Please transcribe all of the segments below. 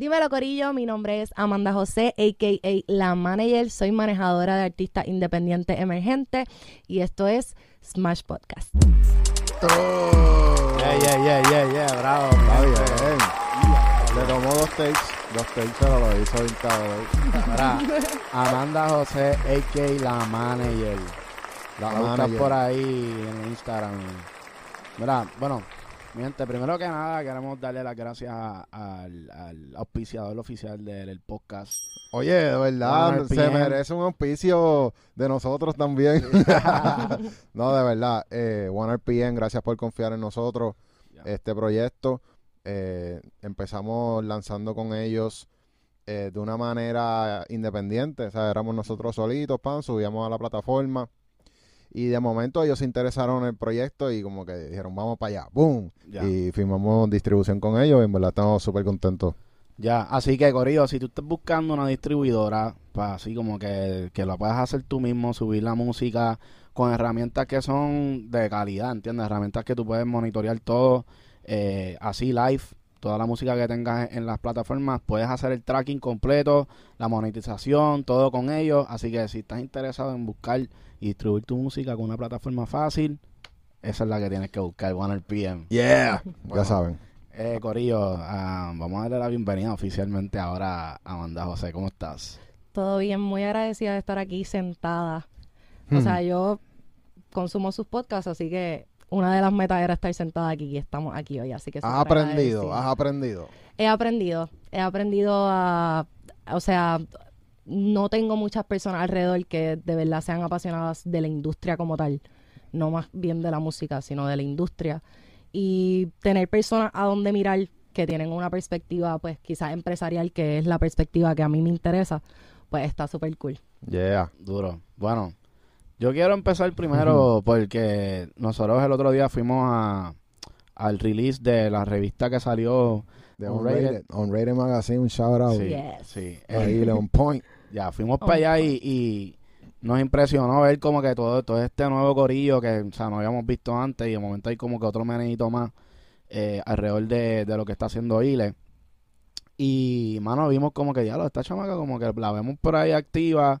Dímelo, Corillo. Mi nombre es Amanda José, a.k.a. La Manager. Soy manejadora de artistas independientes emergentes y esto es Smash Podcast. Oh. Yeah, yeah, yeah, yeah, yeah, bravo, bravo. bien. Le tomó dos takes, dos takes, pero lo hizo bien cabrón. Mira, Amanda José, a.k.a. La Manager. La La buscas por ahí en Instagram. Mira, bueno, mi gente, primero que nada queremos darle las gracias a- al, al auspiciador oficial del, del podcast. Oye, de verdad, se merece un auspicio de nosotros también. no, de verdad. Eh, OneRPN, gracias por confiar en nosotros. Ya. Este proyecto, eh, empezamos lanzando con ellos eh, de una manera independiente. O sea, éramos nosotros solitos, pan, subíamos a la plataforma. Y de momento ellos se interesaron en el proyecto y como que dijeron, vamos para allá, ¡boom! Ya. Y firmamos distribución con ellos y en verdad estamos súper contentos. Ya, así que Corillo, si tú estás buscando una distribuidora, para así como que, que lo puedas hacer tú mismo, subir la música con herramientas que son de calidad, ¿entiendes? Herramientas que tú puedes monitorear todo, eh, así live, toda la música que tengas en las plataformas, puedes hacer el tracking completo, la monetización, todo con ellos, así que si estás interesado en buscar y distribuir tu música con una plataforma fácil, esa es la que tienes que buscar, OneRPM. Yeah. Bueno. Ya saben. Eh, Corillo, ah, vamos a darle la bienvenida oficialmente ahora a Amanda José. ¿Cómo estás? Todo bien, muy agradecida de estar aquí sentada. O Hmm. sea, yo consumo sus podcasts, así que una de las metas era estar sentada aquí y estamos aquí hoy, así que Has aprendido, has aprendido. He aprendido, he aprendido a, o sea, no tengo muchas personas alrededor que de verdad sean apasionadas de la industria como tal, no más bien de la música, sino de la industria. Y tener personas a donde mirar que tienen una perspectiva, pues quizás empresarial, que es la perspectiva que a mí me interesa, pues está súper cool. Yeah. Duro. Bueno, yo quiero empezar primero porque nosotros el otro día fuimos a, al release de la revista que salió. De Unrated. Unrated, Magazine, un shout out. Sí, Yes. sí. Eh, Ahí, Leon Point. ya, fuimos para allá y, y nos impresionó ver como que todo, todo este nuevo corillo que, o sea, no habíamos visto antes y de momento hay como que otro menedito más eh, alrededor de, de lo que está haciendo Ile. Y, mano, vimos como que ya lo esta chamaca como que la vemos por ahí activa.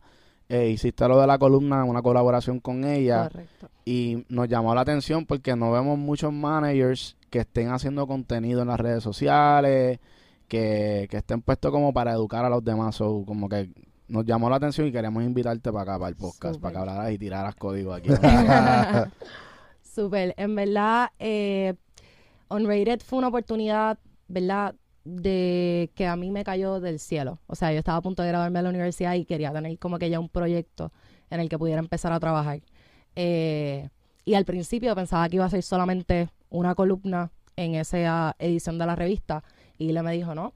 Eh, hiciste lo de la columna, una colaboración con ella. Correcto. Y nos llamó la atención porque no vemos muchos managers que estén haciendo contenido en las redes sociales, que, que estén puestos como para educar a los demás. So, como que nos llamó la atención y queremos invitarte para acá, para el podcast, para que hablaras y tiraras código aquí. Súper. En verdad, eh, Unrated fue una oportunidad, ¿verdad? De que a mí me cayó del cielo. O sea, yo estaba a punto de graduarme a la universidad y quería tener como que ya un proyecto en el que pudiera empezar a trabajar. Eh, y al principio pensaba que iba a ser solamente una columna en esa edición de la revista. Y le me dijo, no,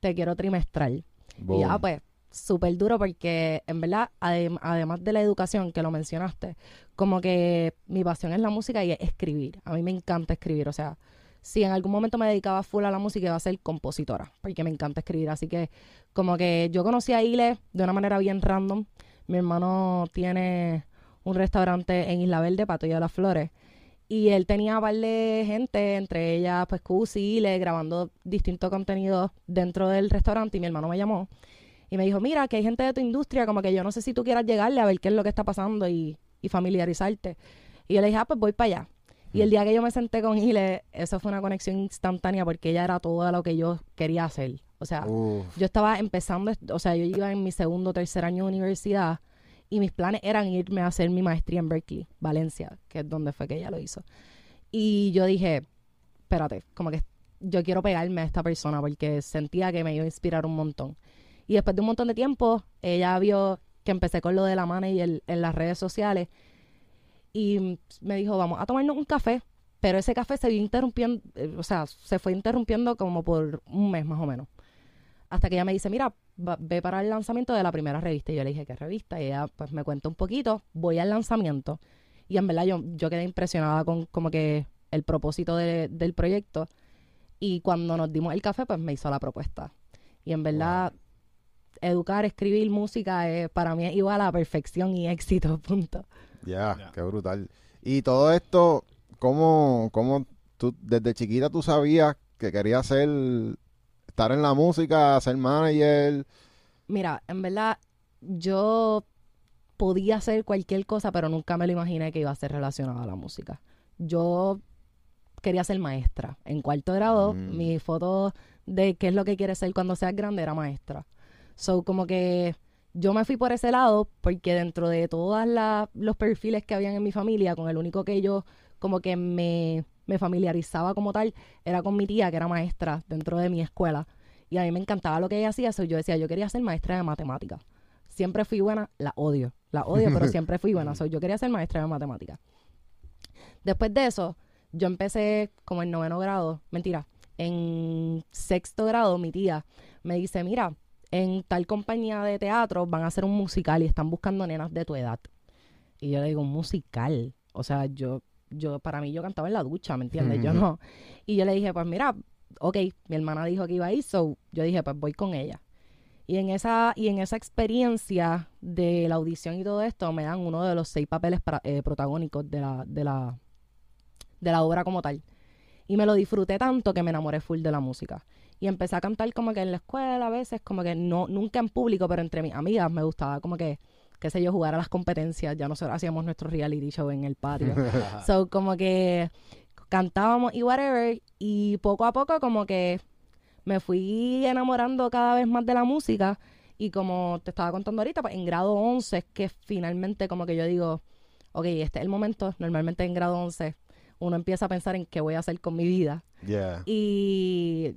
te quiero trimestral. Y ya, Boom. pues, súper duro porque, en verdad, adem- además de la educación que lo mencionaste, como que mi pasión es la música y es escribir. A mí me encanta escribir. O sea, si en algún momento me dedicaba full a la música, iba a ser compositora, porque me encanta escribir. Así que, como que yo conocí a Ile de una manera bien random. Mi hermano tiene un restaurante en Isla Verde, Pato de las Flores. Y él tenía un par de gente, entre ellas, pues, Cusi y Ile, grabando distintos contenidos dentro del restaurante. Y mi hermano me llamó y me dijo, mira, que hay gente de tu industria, como que yo no sé si tú quieras llegarle a ver qué es lo que está pasando y, y familiarizarte. Y yo le dije, ah, pues voy para allá. Y el día que yo me senté con Ile, eso fue una conexión instantánea porque ella era todo lo que yo quería hacer. O sea, Uf. yo estaba empezando, o sea, yo iba en mi segundo o tercer año de universidad y mis planes eran irme a hacer mi maestría en Berkeley, Valencia, que es donde fue que ella lo hizo. Y yo dije, espérate, como que yo quiero pegarme a esta persona porque sentía que me iba a inspirar un montón. Y después de un montón de tiempo, ella vio que empecé con lo de la manager en las redes sociales y me dijo, vamos a tomarnos un café. Pero ese café se vio interrumpiendo, eh, o sea, se fue interrumpiendo como por un mes más o menos. Hasta que ella me dice, mira, va- ve para el lanzamiento de la primera revista. Y yo le dije, ¿qué revista? Y ella pues me cuenta un poquito, voy al lanzamiento. Y en verdad yo, yo quedé impresionada con como que el propósito de- del proyecto. Y cuando nos dimos el café, pues me hizo la propuesta. Y en verdad, educar, escribir música, eh, para mí es igual a perfección y éxito, punto. Ya, qué brutal. Y todo esto, ¿cómo, cómo tú, desde chiquita tú sabías que querías ser estar en la música, ser manager. Mira, en verdad, yo podía hacer cualquier cosa, pero nunca me lo imaginé que iba a ser relacionada a la música. Yo quería ser maestra. En cuarto grado, Mm. mi foto de qué es lo que quieres ser cuando seas grande era maestra. So, como que yo me fui por ese lado porque dentro de todos los perfiles que habían en mi familia, con el único que yo como que me, me familiarizaba como tal, era con mi tía, que era maestra dentro de mi escuela. Y a mí me encantaba lo que ella hacía, so yo decía, yo quería ser maestra de matemáticas. Siempre fui buena, la odio, la odio, pero siempre fui buena. So, yo quería ser maestra de matemáticas. Después de eso, yo empecé como en noveno grado, mentira, en sexto grado mi tía me dice, mira, en tal compañía de teatro van a hacer un musical y están buscando nenas de tu edad. Y yo le digo, un musical. O sea, yo, yo, para mí yo cantaba en la ducha, ¿me entiendes? Yo no. Y yo le dije, pues mira, ok, mi hermana dijo que iba a ir, so yo dije, pues voy con ella. Y en esa, y en esa experiencia de la audición y todo esto, me dan uno de los seis papeles pra- eh, protagónicos de la, de la, de la obra como tal. Y me lo disfruté tanto que me enamoré full de la música. Y empecé a cantar como que en la escuela a veces, como que no, nunca en público, pero entre mis amigas me gustaba como que, qué sé yo, jugar a las competencias. Ya nosotros hacíamos nuestro reality show en el patio. so, como que cantábamos y whatever. Y poco a poco como que me fui enamorando cada vez más de la música. Y como te estaba contando ahorita, pues en grado 11 es que finalmente como que yo digo, ok, este es el momento. Normalmente en grado 11 uno empieza a pensar en qué voy a hacer con mi vida. Yeah. Y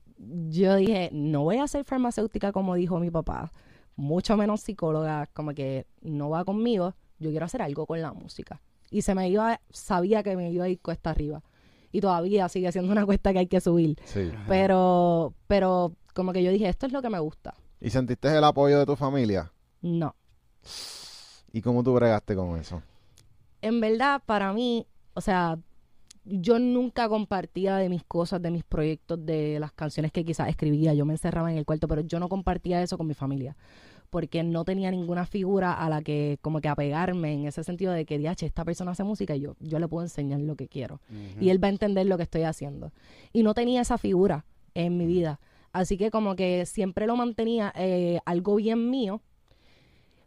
yo dije, no voy a ser farmacéutica como dijo mi papá, mucho menos psicóloga, como que no va conmigo, yo quiero hacer algo con la música. Y se me iba, sabía que me iba a ir cuesta arriba. Y todavía sigue siendo una cuesta que hay que subir. Sí. Pero, pero como que yo dije, esto es lo que me gusta. ¿Y sentiste el apoyo de tu familia? No. ¿Y cómo tú bregaste con eso? en verdad, para mí, o sea, yo nunca compartía de mis cosas, de mis proyectos, de las canciones que quizás escribía. Yo me encerraba en el cuarto, pero yo no compartía eso con mi familia. Porque no tenía ninguna figura a la que, como que apegarme en ese sentido de que, diache, esta persona hace música y yo, yo le puedo enseñar lo que quiero. Y él va a entender lo que estoy haciendo. Y no tenía esa figura en mi vida. Así que como que siempre lo mantenía eh, algo bien mío.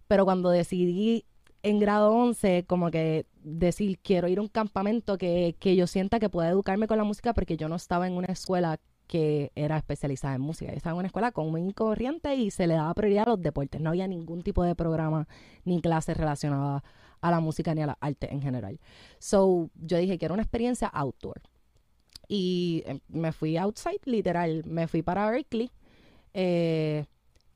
Pero cuando decidí en grado 11, como que decir, quiero ir a un campamento que, que yo sienta que pueda educarme con la música, porque yo no estaba en una escuela que era especializada en música. Yo estaba en una escuela común y corriente y se le daba prioridad a los deportes. No había ningún tipo de programa ni clase relacionada a la música ni a la arte en general. So, yo dije, quiero una experiencia outdoor. Y eh, me fui outside, literal. Me fui para Berkeley. eh,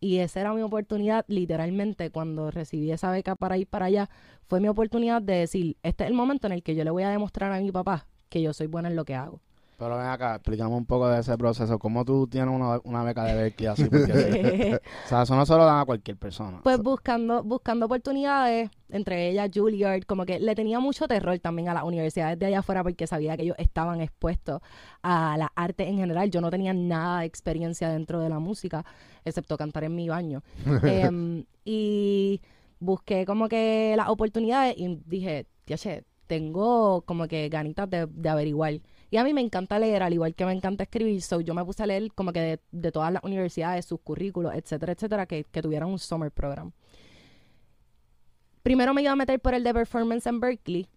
y esa era mi oportunidad, literalmente, cuando recibí esa beca para ir para allá, fue mi oportunidad de decir, este es el momento en el que yo le voy a demostrar a mi papá que yo soy buena en lo que hago. Pero ven acá, explicamos un poco de ese proceso. ¿Cómo tú tienes una, una beca de Berkeley así? Porque, o sea, eso no se lo dan a cualquier persona. Pues buscando, buscando oportunidades, entre ellas Juilliard, como que le tenía mucho terror también a las universidades de allá afuera porque sabía que ellos estaban expuestos a la arte en general. Yo no tenía nada de experiencia dentro de la música, excepto cantar en mi baño. Em, y busqué como que las oportunidades y dije, che, tengo como que ganitas de, de averiguar. Y a mí me encanta leer, al igual que me encanta escribir, so yo me puse a leer como que de, todas las universidades, sus currículos, etcétera, etcétera, que, que tuvieran un summer program. Primero me iba a meter por el de performance en Berkeley.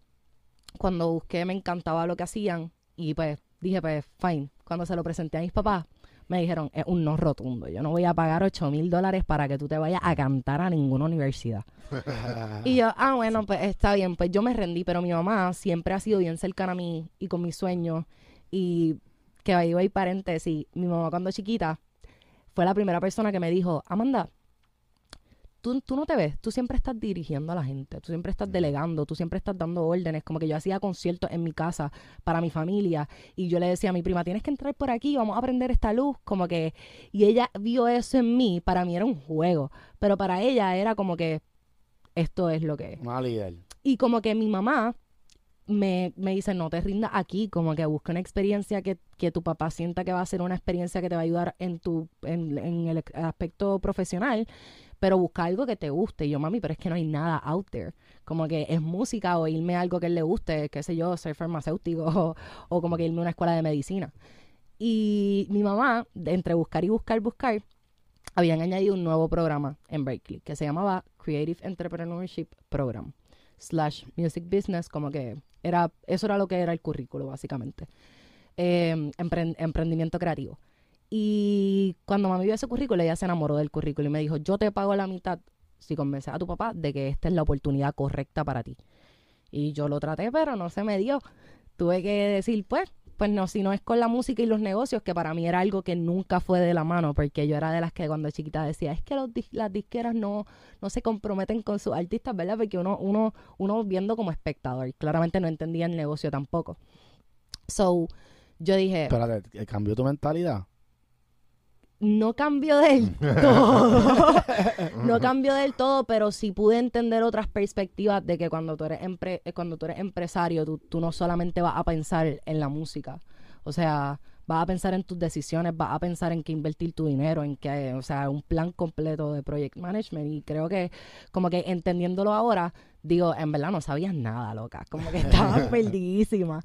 Cuando busqué me encantaba lo que hacían y pues dije, pues fine. Cuando se lo presenté a mis papás, me dijeron, es un no rotundo. Yo no voy a pagar 8 mil dólares para que tú te vayas a cantar a ninguna universidad. Y yo, ah, bueno, pues está bien, pues yo me rendí, pero mi mamá siempre ha sido bien cercana a mí y con mis sueños. Y que ahí voy paréntesis, mi mamá cuando chiquita fue la primera persona que me dijo, Amanda, tú, tú no te ves, tú siempre estás dirigiendo a la gente, tú siempre estás delegando, tú siempre estás dando órdenes, como que yo hacía conciertos en mi casa para mi familia y yo le decía a mi prima, tienes que entrar por aquí, vamos a prender esta luz, como que, y ella vio eso en mí, para mí era un juego, pero para ella era como que esto es lo que es. Y como que mi mamá me, me dice, no te rindas aquí, como que busca una experiencia que, que tu papá sienta que va a ser una experiencia que te va a ayudar en tu en, en el aspecto profesional, pero busca algo que te guste. Y yo, mami, pero es que no hay nada out there. Como que es música o irme a algo que le guste, qué sé yo, ser farmacéutico o, o como que irme a una escuela de medicina. Y mi mamá, entre buscar y buscar, buscar, habían añadido un nuevo programa en Berkeley que se llamaba Creative Entrepreneurship Program slash Music Business, como que era, eso era lo que era el currículo, básicamente. Empre- emprendimiento creativo. Y cuando mami vio ese currículo, ella se enamoró del currículo y me dijo, yo te pago la mitad si convences a tu papá de que esta es la oportunidad correcta para ti. Y yo lo traté, pero no se me dio. Tuve que decir, pues, pues no, si no es con la música y los negocios, que para mí era algo que nunca fue de la mano, porque yo era de las que cuando chiquita decía, es que los las disqueras no, no se comprometen con sus artistas, ¿verdad? Porque uno, uno, uno viendo como espectador, claramente no entendía el negocio tampoco. So, yo dije, Espérate, ¿cambió tu mentalidad? No cambió del todo. no cambió del todo, pero sí pude entender otras perspectivas de que cuando tú eres, empre- eh, cuando tú eres empresario, tú, tú no solamente vas a pensar en la música. O sea, vas a pensar en tus decisiones, vas a pensar en qué invertir tu dinero, en qué, o sea, un plan completo de project management. Y creo que, como que entendiéndolo ahora, digo, en verdad no sabías nada, loca. Como que estaba perdidísima.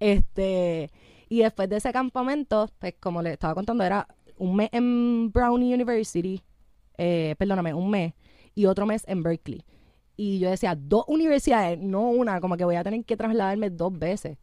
Este, y después de ese campamento, pues como le estaba contando, era un mes en Brownie University, eh, perdóname, un mes, y otro mes en Berkeley. Y yo decía, dos universidades, no una, como que voy a tener que trasladarme dos veces.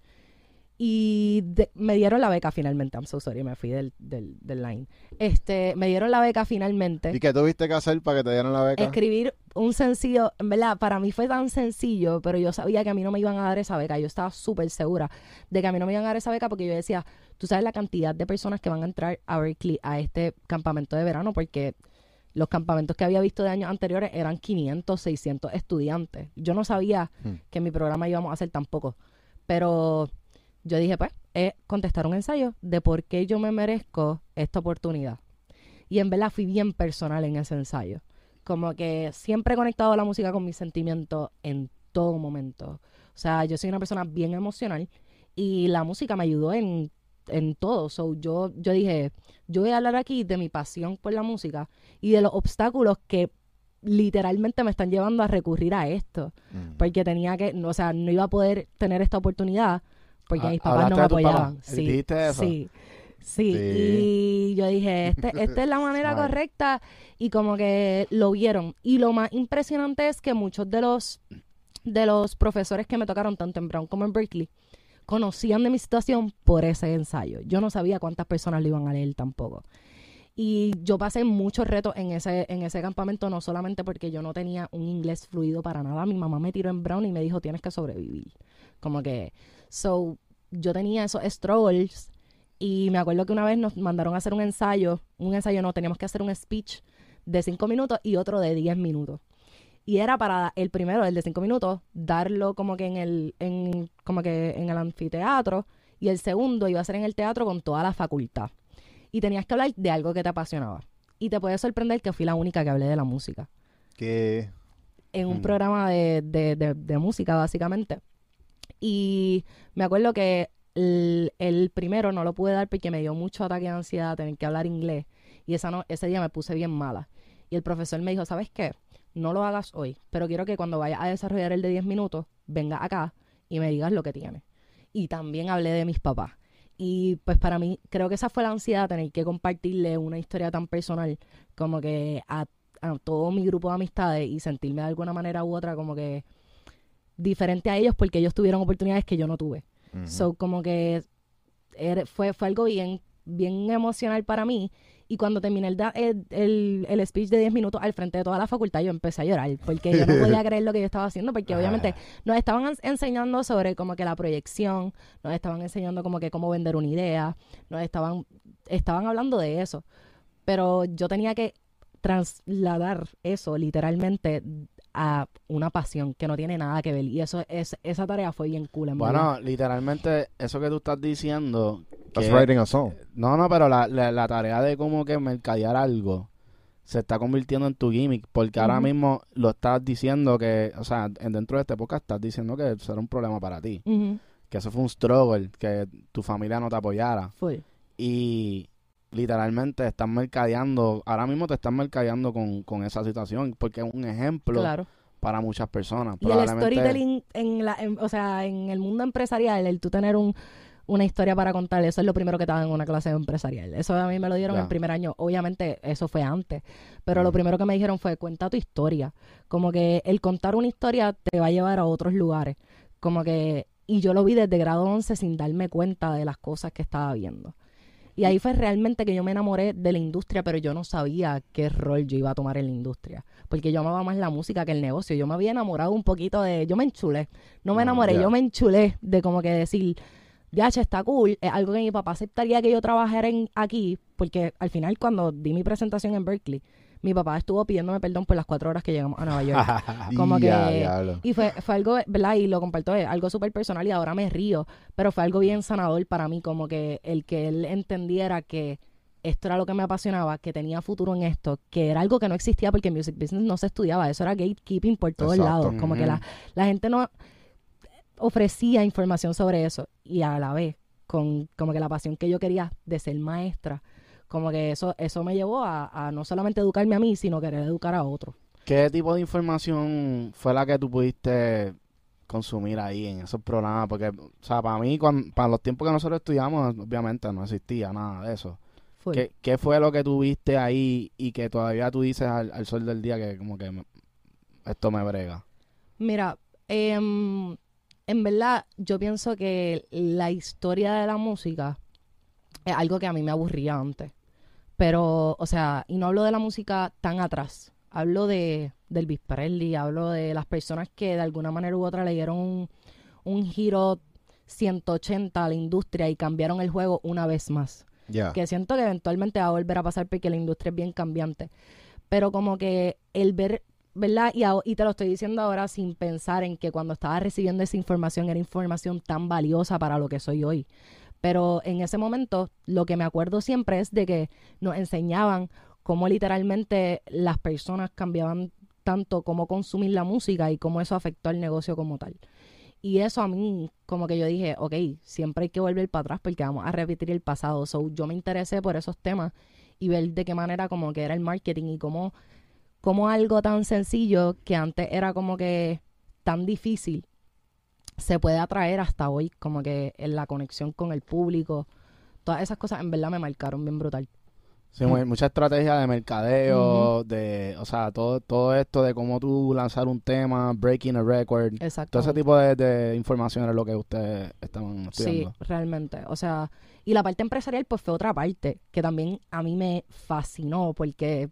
Y de- me dieron la beca finalmente. I'm so sorry, me fui del, del, del line. Este, me dieron la beca finalmente ¿Y qué tuviste que hacer para que te dieran la beca? escribir un sencillo, en verdad, para mí fue tan sencillo, pero yo sabía que a mí no me iban a dar esa beca. Yo estaba súper segura de que a mí no me iban a dar esa beca porque yo decía, tú sabes la cantidad de personas que van a entrar a Berkeley a este campamento de verano, porque los campamentos que había visto de años anteriores eran 500, 600 estudiantes. Yo no sabía Hmm. que en mi programa íbamos a hacer tan poco, pero yo dije, pues, es contestar un ensayo de por qué yo me merezco esta oportunidad. Y en verdad fui bien personal en ese ensayo. Como que siempre he conectado la música con mis sentimientos en todo momento. O sea, yo soy una persona bien emocional y la música me ayudó en, en todo. So, yo, yo dije, yo voy a hablar aquí de mi pasión por la música y de los obstáculos que literalmente me están llevando a recurrir a esto. Mm. Porque tenía que, no, o sea, no iba a poder tener esta oportunidad porque mis papás no me ¿hablaste de tus apoyaban. Sí, ¿Dijiste eso? sí. Sí, Sí. y yo dije, este, esta es la manera correcta y como que lo vieron. Y lo más impresionante es que muchos de los, de los profesores que me tocaron, tanto en Brown como en Berkeley, conocían de mi situación por ese ensayo. Yo no sabía cuántas personas lo iban a leer tampoco. Y yo pasé muchos retos en ese, en ese campamento, no solamente porque yo no tenía un inglés fluido para nada. Mi mamá me tiró en Brown y me dijo, tienes que sobrevivir. Como que, so, yo tenía esos struggles y me acuerdo que una vez nos mandaron a hacer un ensayo, un ensayo no, teníamos que hacer un speech de cinco minutos y otro de 10 minutos. Y era para el primero, el de cinco minutos, darlo como que en el, en, como que en el anfiteatro, y el segundo iba a ser en el teatro con toda la facultad. Y tenías que hablar de algo que te apasionaba. Y te puede sorprender que fui la única que hablé de la música. Que En un Mm. programa de, de, de, de música, básicamente. Y me acuerdo que el, primero no lo pude dar porque me dio mucho ataque de ansiedad tener que hablar inglés. Y esa no, ese día me puse bien mala. Y el profesor me dijo, ¿sabes qué? No lo hagas hoy, pero quiero que cuando vayas a desarrollar el de 10 minutos, venga acá y me digas lo que tienes. Y también hablé de mis papás. Y pues para mí, creo que esa fue la ansiedad, tener que compartirle una historia tan personal como que a todo mi grupo de amistades y sentirme de alguna manera u otra como que diferente a ellos porque ellos tuvieron oportunidades que yo no tuve. Ujú. So, como que era- fue, fue algo bien, bien emocional para mí. Y cuando terminé el, el, el, el speech de 10 minutos al frente de toda la facultad, yo empecé a llorar porque yo no podía creer lo que yo estaba haciendo porque obviamente nos estaban ens- enseñando sobre como que la proyección, nos estaban enseñando como que cómo vender una idea, nos estaban, estaban hablando de eso. Pero yo tenía que trasladar eso literalmente a una pasión que no tiene nada que ver. Y eso es, esa tarea fue bien cool, en verdad. Bueno, literalmente, eso que tú estás diciendo. That's que- writing a song. No, no, pero la, la, la tarea de como que mercadear algo se está convirtiendo en tu gimmick. Porque ahora mismo lo estás diciendo que, o sea, en- dentro de este podcast estás diciendo que eso era un problema para ti. Que eso fue un struggle, que tu familia no te apoyara. full. Y literalmente están mercadeando, ahora mismo te están mercadeando con, con esa situación. Porque es un ejemplo Claro. para muchas personas. Y el storytelling, en la, en- o sea, en el mundo empresarial, el tú tener un, una historia para contar. Eso es lo primero que te dan en una clase empresarial. Eso a mí me lo dieron Ya. el primer año. Obviamente, eso fue antes. Pero lo Ujú. primero que me dijeron fue, cuenta tu historia. Como que el contar una historia te va a llevar a otros lugares. Como que... Y yo lo vi desde grado 11 sin darme cuenta de las cosas que estaba viendo. Y ahí fue realmente que yo me enamoré de la industria, pero yo no sabía qué rol yo iba a tomar en la industria. Porque yo amaba más la música que el negocio. Yo me había enamorado un poquito de... Yo me enchulé. No me Mm, enamoré, yo me enchulé de como que decir, ya, che, está cool. Es algo que mi papá aceptaría que yo trabajara en, aquí. Porque al final cuando di mi presentación en Berkeley, mi papá estuvo pidiéndome perdón por las cuatro horas que llegamos a Nueva York. como que-. Y fue, fue algo, ¿verdad? Y lo comparto, es algo súper personal y ahora me río, pero fue algo bien sanador para mí, como que el que él entendiera que esto era lo que me apasionaba, que tenía futuro en esto, que era algo que no existía porque music business no se estudiaba, eso era gatekeeping por todos Exacto. lados, como que la, la gente no ofrecía información sobre eso y a la vez, con como que la pasión que yo quería de ser maestra, como que eso, eso me llevó a, a no solamente educarme a mí, sino querer educar a otros. ¿Qué tipo de información fue la que tú pudiste consumir ahí en esos programas? Porque, o sea, para mí, para los tiempos que nosotros estudiamos, obviamente no existía nada de eso. ¿Qué, qué fue lo que tú viste ahí y que todavía tú dices al, al sol del día que como que me- esto me brega? Mira, em, en verdad yo pienso que la historia de la música es algo que a mí me aburría antes. Pero, o sea, y no hablo de la música tan atrás. Hablo de del Elvis Presley, hablo de las personas que de alguna manera u otra le dieron un, un giro 180 a la industria y cambiaron el juego una vez más Ya. que siento que eventualmente va a volver a pasar porque la industria es bien cambiante. Pero como que el ver, ¿verdad? Y, a- y te lo estoy diciendo ahora sin pensar en que cuando estaba recibiendo esa información era información tan valiosa para lo que soy hoy. Pero en ese momento lo que me acuerdo siempre es de que nos enseñaban cómo literalmente las personas cambiaban tanto cómo consumir la música y cómo eso afectó al negocio como tal. Y eso a mí, como que yo dije, ok, siempre hay que volver para atrás porque vamos a repetir el pasado. So, yo me interesé por esos temas y ver de qué manera como que era el marketing y cómo, cómo algo tan sencillo que antes era como que tan difícil se puede atraer hasta hoy, como que en la conexión con el público. Todas esas cosas en verdad me marcaron bien brutal. Sí, mu- mucha estrategia de mercadeo, de, o sea, todo, todo esto de cómo tú lanzar un tema, breaking a record, Exacto. todo ese tipo de, de información es lo que ustedes estaban Sí, estudiando. realmente. O sea, y la parte empresarial pues fue otra parte que también a mí me fascinó porque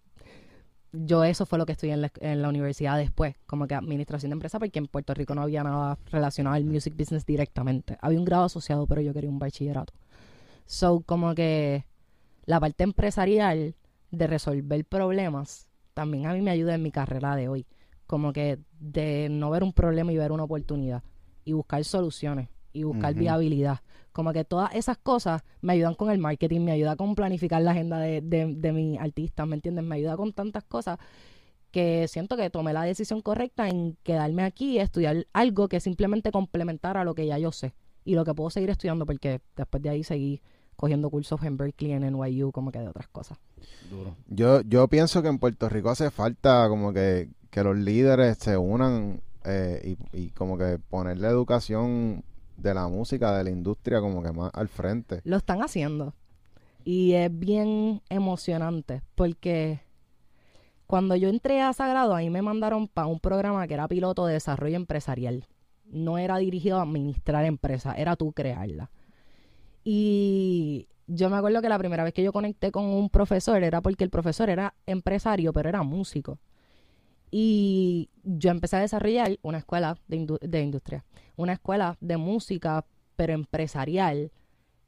yo eso fue lo que estudié en la, universidad después, como que administración de empresa, porque en Puerto Rico no había nada relacionado al music business directamente. Había un grado asociado, pero yo quería un bachillerato. So, como que la parte empresarial de resolver problemas también a mí me ayuda en mi carrera de hoy. Como que de no ver un problema y ver una oportunidad y buscar soluciones y buscar viabilidad. Como que todas esas cosas me ayudan con el marketing, me ayuda con planificar la agenda de, de, de mis artistas, ¿me entiendes? Me ayuda con tantas cosas que siento que tomé la decisión correcta en quedarme aquí y estudiar algo que simplemente complementara lo que ya yo sé y lo que puedo seguir estudiando porque después de ahí seguí cogiendo cursos en Berkeley, en NYU, como que de otras cosas. Duro. Yo, yo pienso que en Puerto Rico hace falta como que, que los líderes se unan eh, y, y como que poner la educación de la música, de la industria como que más al frente. Lo están haciendo. Y es bien emocionante porque cuando yo entré a Sagrado, ahí me mandaron para un programa que era piloto de desarrollo empresarial. No era dirigido a administrar empresas, era tú crearla. Y yo me acuerdo que la primera vez que yo conecté con un profesor era porque el profesor era empresario, pero era músico. Y yo empecé a desarrollar una escuela de, indu- de industria, una escuela de música, pero empresarial,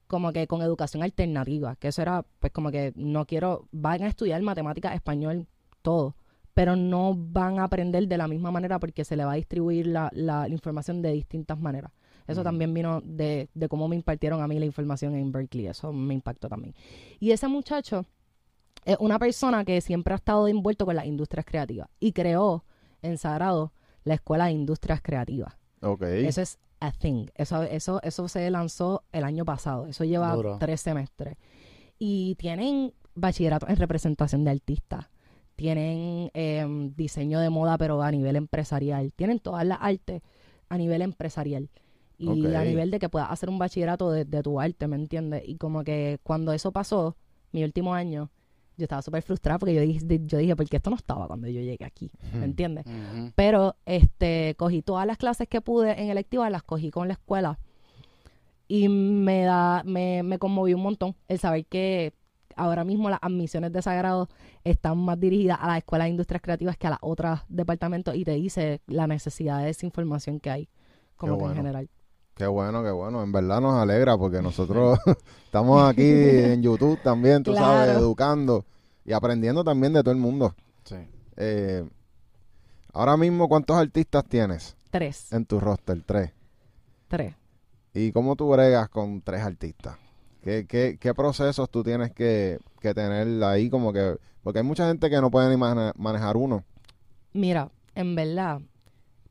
como que con educación alternativa, que eso era, pues como que no quiero, van a estudiar matemáticas, español, todo, pero no van a aprender de la misma manera porque se le va a distribuir la, la- la información de distintas maneras. Eso también vino de, de cómo me impartieron a mí la información en Berkeley, eso me impactó también. Y ese muchacho es una persona que siempre ha estado envuelto con las industrias creativas y creó en Sagrado la Escuela de Industrias Creativas. Ok. Eso es a thing. Eso, eso, eso se lanzó el año pasado. Eso lleva Duro. tres semestres. Y tienen bachillerato en representación de artistas. Tienen em, diseño de moda, pero a nivel empresarial. Tienen todas las artes a nivel empresarial. Y a nivel de que puedas hacer un bachillerato de, de tu arte, ¿me entiendes? Y como que cuando eso pasó, mi último año, yo estaba súper frustrada porque yo dije, yo dije, ¿por qué esto no estaba cuando yo llegué aquí? ¿Me entiendes? Pero este cogí todas las clases que pude en electivas, las cogí con la escuela. Y me da, me, me conmovió un montón el saber que ahora mismo las admisiones de sagrado están más dirigidas a las escuelas de industrias creativas que a los otros departamentos y te dice la necesidad de esa información que hay como Qué que en general. Qué bueno, qué bueno. En verdad nos alegra porque nosotros estamos aquí en YouTube también, tú sabes, educando y aprendiendo también de todo el mundo. Sí. Eh, ahora mismo, ¿cuántos artistas tienes Tres. en tu roster? Tres. Tres. ¿Y cómo tú bregas con tres artistas? ¿Qué, qué, qué procesos tú tienes que, que tener ahí como que... Porque hay mucha gente que no puede ni mane- manejar uno. Mira, en verdad,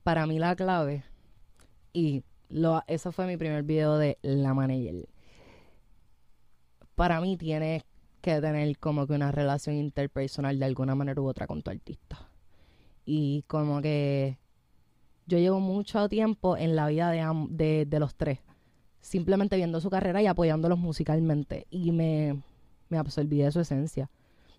para mí la clave, y lo, eso fue mi primer video de La Manager. Para mí tienes que tener como que una relación interpersonal de alguna manera u otra con tu artista. Y como que yo llevo mucho tiempo en la vida de, de, de los tres, simplemente viendo su carrera y apoyándolos musicalmente. Y me, me absorbí de su esencia,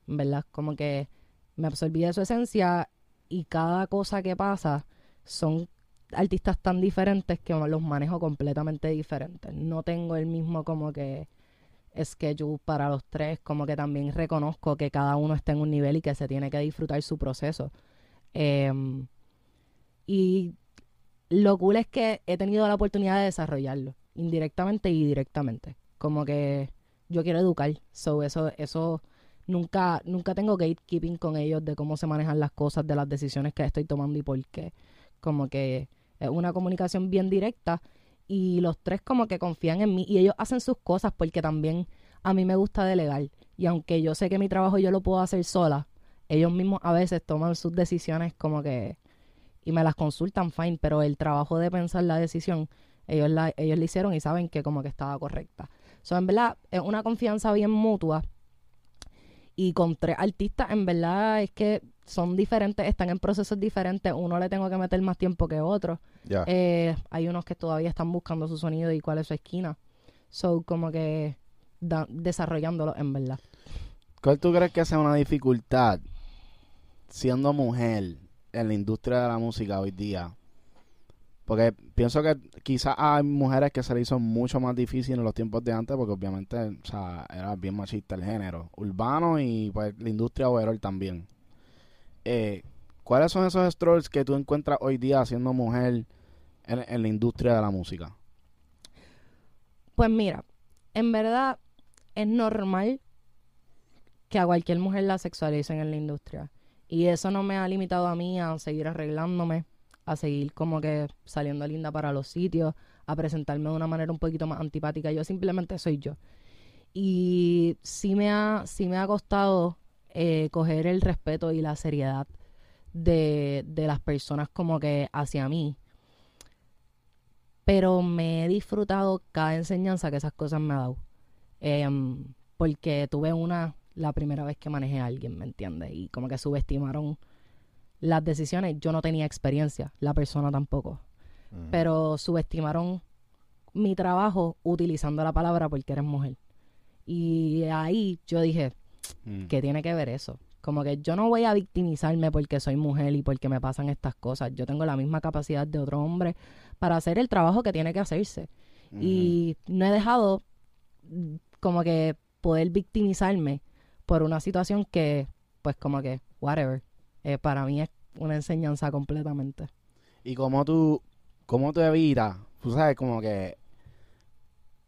¿verdad? Como que me absorbí de su esencia y cada cosa que pasa son artistas tan diferentes que los manejo completamente diferentes. No tengo el mismo como que schedule para los tres, como que también reconozco que cada uno está en un nivel y que se tiene que disfrutar su proceso. Em, y lo cool es que he tenido la oportunidad de desarrollarlo, indirectamente y directamente. Como que yo quiero educar, so eso, eso nunca, nunca tengo gatekeeping con ellos de cómo se manejan las cosas, de las decisiones que estoy tomando y por qué. Como que es una comunicación bien directa y los tres como que confían en mí y ellos hacen sus cosas porque también a mí me gusta delegar y aunque yo sé que mi trabajo yo lo puedo hacer sola, ellos mismos a veces toman sus decisiones como que y me las consultan fine, pero el trabajo de pensar la decisión ellos la ellos la hicieron y saben que como que estaba correcta. So, en verdad es una confianza bien mutua y con tres artistas, en verdad es que son diferentes, están en procesos diferentes. Uno le tengo que meter más tiempo que otro. Eh, hay unos que todavía están buscando su sonido y cuál es su esquina. So, como que da- desarrollándolo, en verdad. ¿Cuál tú crees que sea una dificultad siendo mujer en la industria de la música hoy día? Porque pienso que quizás hay mujeres que se le hizo mucho más difícil en los tiempos de antes, porque obviamente o sea, era bien machista el género urbano y pues la industria overall también. Eh, ¿Cuáles son esos strolls que tú encuentras hoy día siendo mujer en, en la industria de la música? Pues mira, en verdad es normal que a cualquier mujer la sexualicen en la industria. Y eso no me ha limitado a mí a seguir arreglándome, a seguir como que saliendo linda para los sitios, a presentarme de una manera un poquito más antipática. Yo simplemente soy yo. Y sí me ha, sí me ha costado eh, coger el respeto y la seriedad de, de las personas como que hacia mí. Pero me he disfrutado cada enseñanza que esas cosas me ha dado. Em, porque tuve una la primera vez que manejé a alguien, ¿me entiendes? Y como que subestimaron las decisiones. Yo no tenía experiencia, la persona tampoco. Pero subestimaron mi trabajo utilizando la palabra porque eres mujer. Y ahí yo dije, Mm. ¿qué tiene que ver eso? Como que yo no voy a victimizarme porque soy mujer y porque me pasan estas cosas. Yo tengo la misma capacidad de otro hombre para hacer el trabajo que tiene que hacerse. Y no he dejado mm, como que poder victimizarme por una situación que, pues como que, whatever, eh, para mí es una enseñanza completamente. ¿Y cómo tú, cómo tú evitas? Tú sabes, como que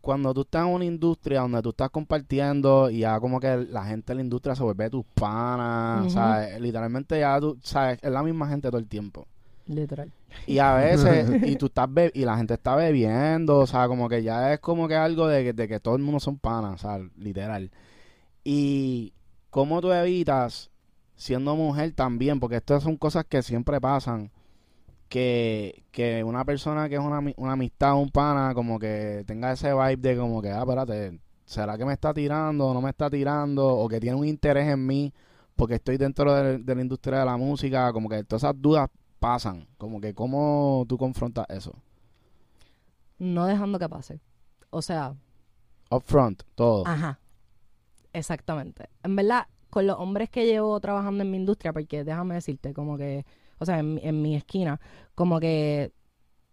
cuando tú estás en una industria donde tú estás compartiendo y ya como que la gente de la industria se vuelve tus panas, Ujú. ¿sabes? Literalmente ya tú, ¿sabes? Es la misma gente todo el tiempo. Literal. Y a veces, y tú estás be- y la gente está bebiendo, o sea, como que ya es como que algo de que, de que todo el mundo son panas, o sea, literal. Y cómo tú evitas, siendo mujer también, porque estas son cosas que siempre pasan, que, que una persona que es una, una amistad, un pana, como que tenga ese vibe de como que, ah, espérate, ¿será que me está tirando o no me está tirando? O que tiene un interés en mí porque estoy dentro de, de la industria de la música, como que todas esas dudas pasan, como que cómo tú confrontas eso. no dejando que pase. O sea, Upfront, todo. Ajá. Exactamente. En verdad, con los hombres que llevo trabajando en mi industria, porque déjame decirte, como que, o sea, en, mi- en mi esquina, como que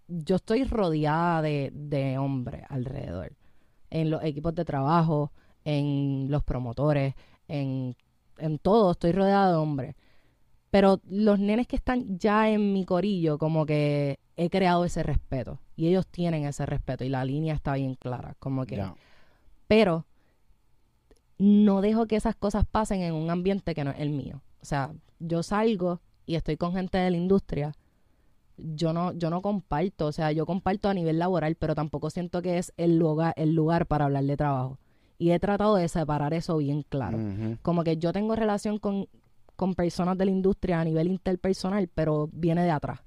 yo estoy rodeada de, de hombres alrededor. En los equipos de trabajo, en los promotores, en, en todo, estoy rodeada de hombres. Pero los nenes que están ya en mi corillo, como que he creado ese respeto. Y ellos tienen ese respeto. Y la línea está bien clara. Como que pero no dejo que esas cosas pasen en un ambiente que no es el mío. O sea, yo salgo y estoy con gente de la industria, yo no, yo no comparto, o sea, yo comparto a nivel laboral, pero tampoco siento que es el lugar, el lugar para hablar de trabajo. Y he tratado de separar eso bien claro. Como que yo tengo relación con, con personas de la industria a nivel interpersonal, pero viene de atrás.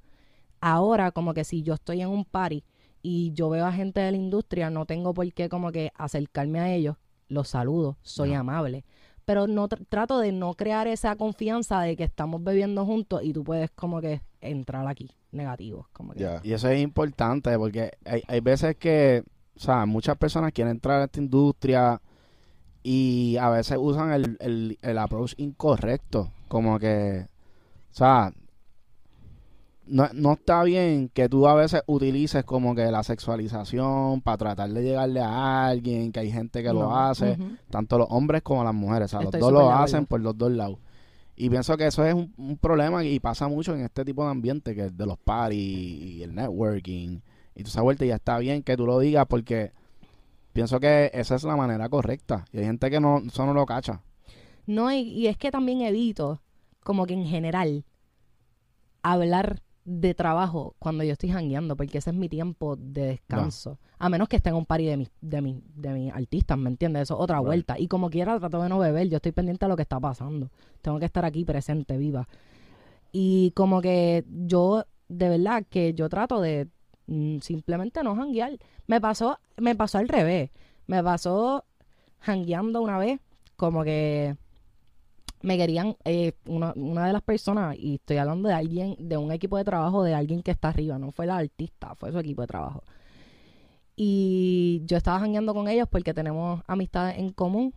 Ahora, como que si yo estoy en un party y yo veo a gente de la industria, no tengo por qué como que acercarme a ellos, los saludo, soy No. amable. Pero no tr- trato de no crear esa confianza de que estamos bebiendo juntos y tú puedes como que entrar aquí, negativos. Como que, Ya. Y eso es importante porque hay, hay veces que, o sea, muchas personas quieren entrar a esta industria y a veces usan el, el, el approach incorrecto. Como que, o sea, no, no está bien que tú a veces utilices como que la sexualización para tratar de llegarle a alguien, que hay gente que lo hace, tanto los hombres como las mujeres, o sea, Estoy los dos lo hacen por los dos lados. Y pienso que eso es un, un problema y pasa mucho en este tipo de ambiente, que es de los parties y el networking y toda esa vuelta. Y ya está bien que tú lo digas porque pienso que esa es la manera correcta. Y hay gente que no, eso no lo cacha. No, y, y es que también evito, como que en general, hablar de trabajo cuando yo estoy jangueando, porque ese es mi tiempo de descanso. A menos que esté en un party de mis, de mis, de mis artistas, ¿me entiendes? Eso es otra Right. vuelta. Y como quiera, trato de no beber, yo estoy pendiente de lo que está pasando. Tengo que estar aquí presente, viva. Y como que yo, de verdad, que yo trato de mm, simplemente no janguear. Me pasó, me pasó al revés. Me pasó jangueando una vez, como que me querían, eh, una, una de las personas, y estoy hablando de alguien, de un equipo de trabajo, de alguien que está arriba, no fue la artista, fue su equipo de trabajo. Y yo estaba jangueando con ellos porque tenemos amistades en común.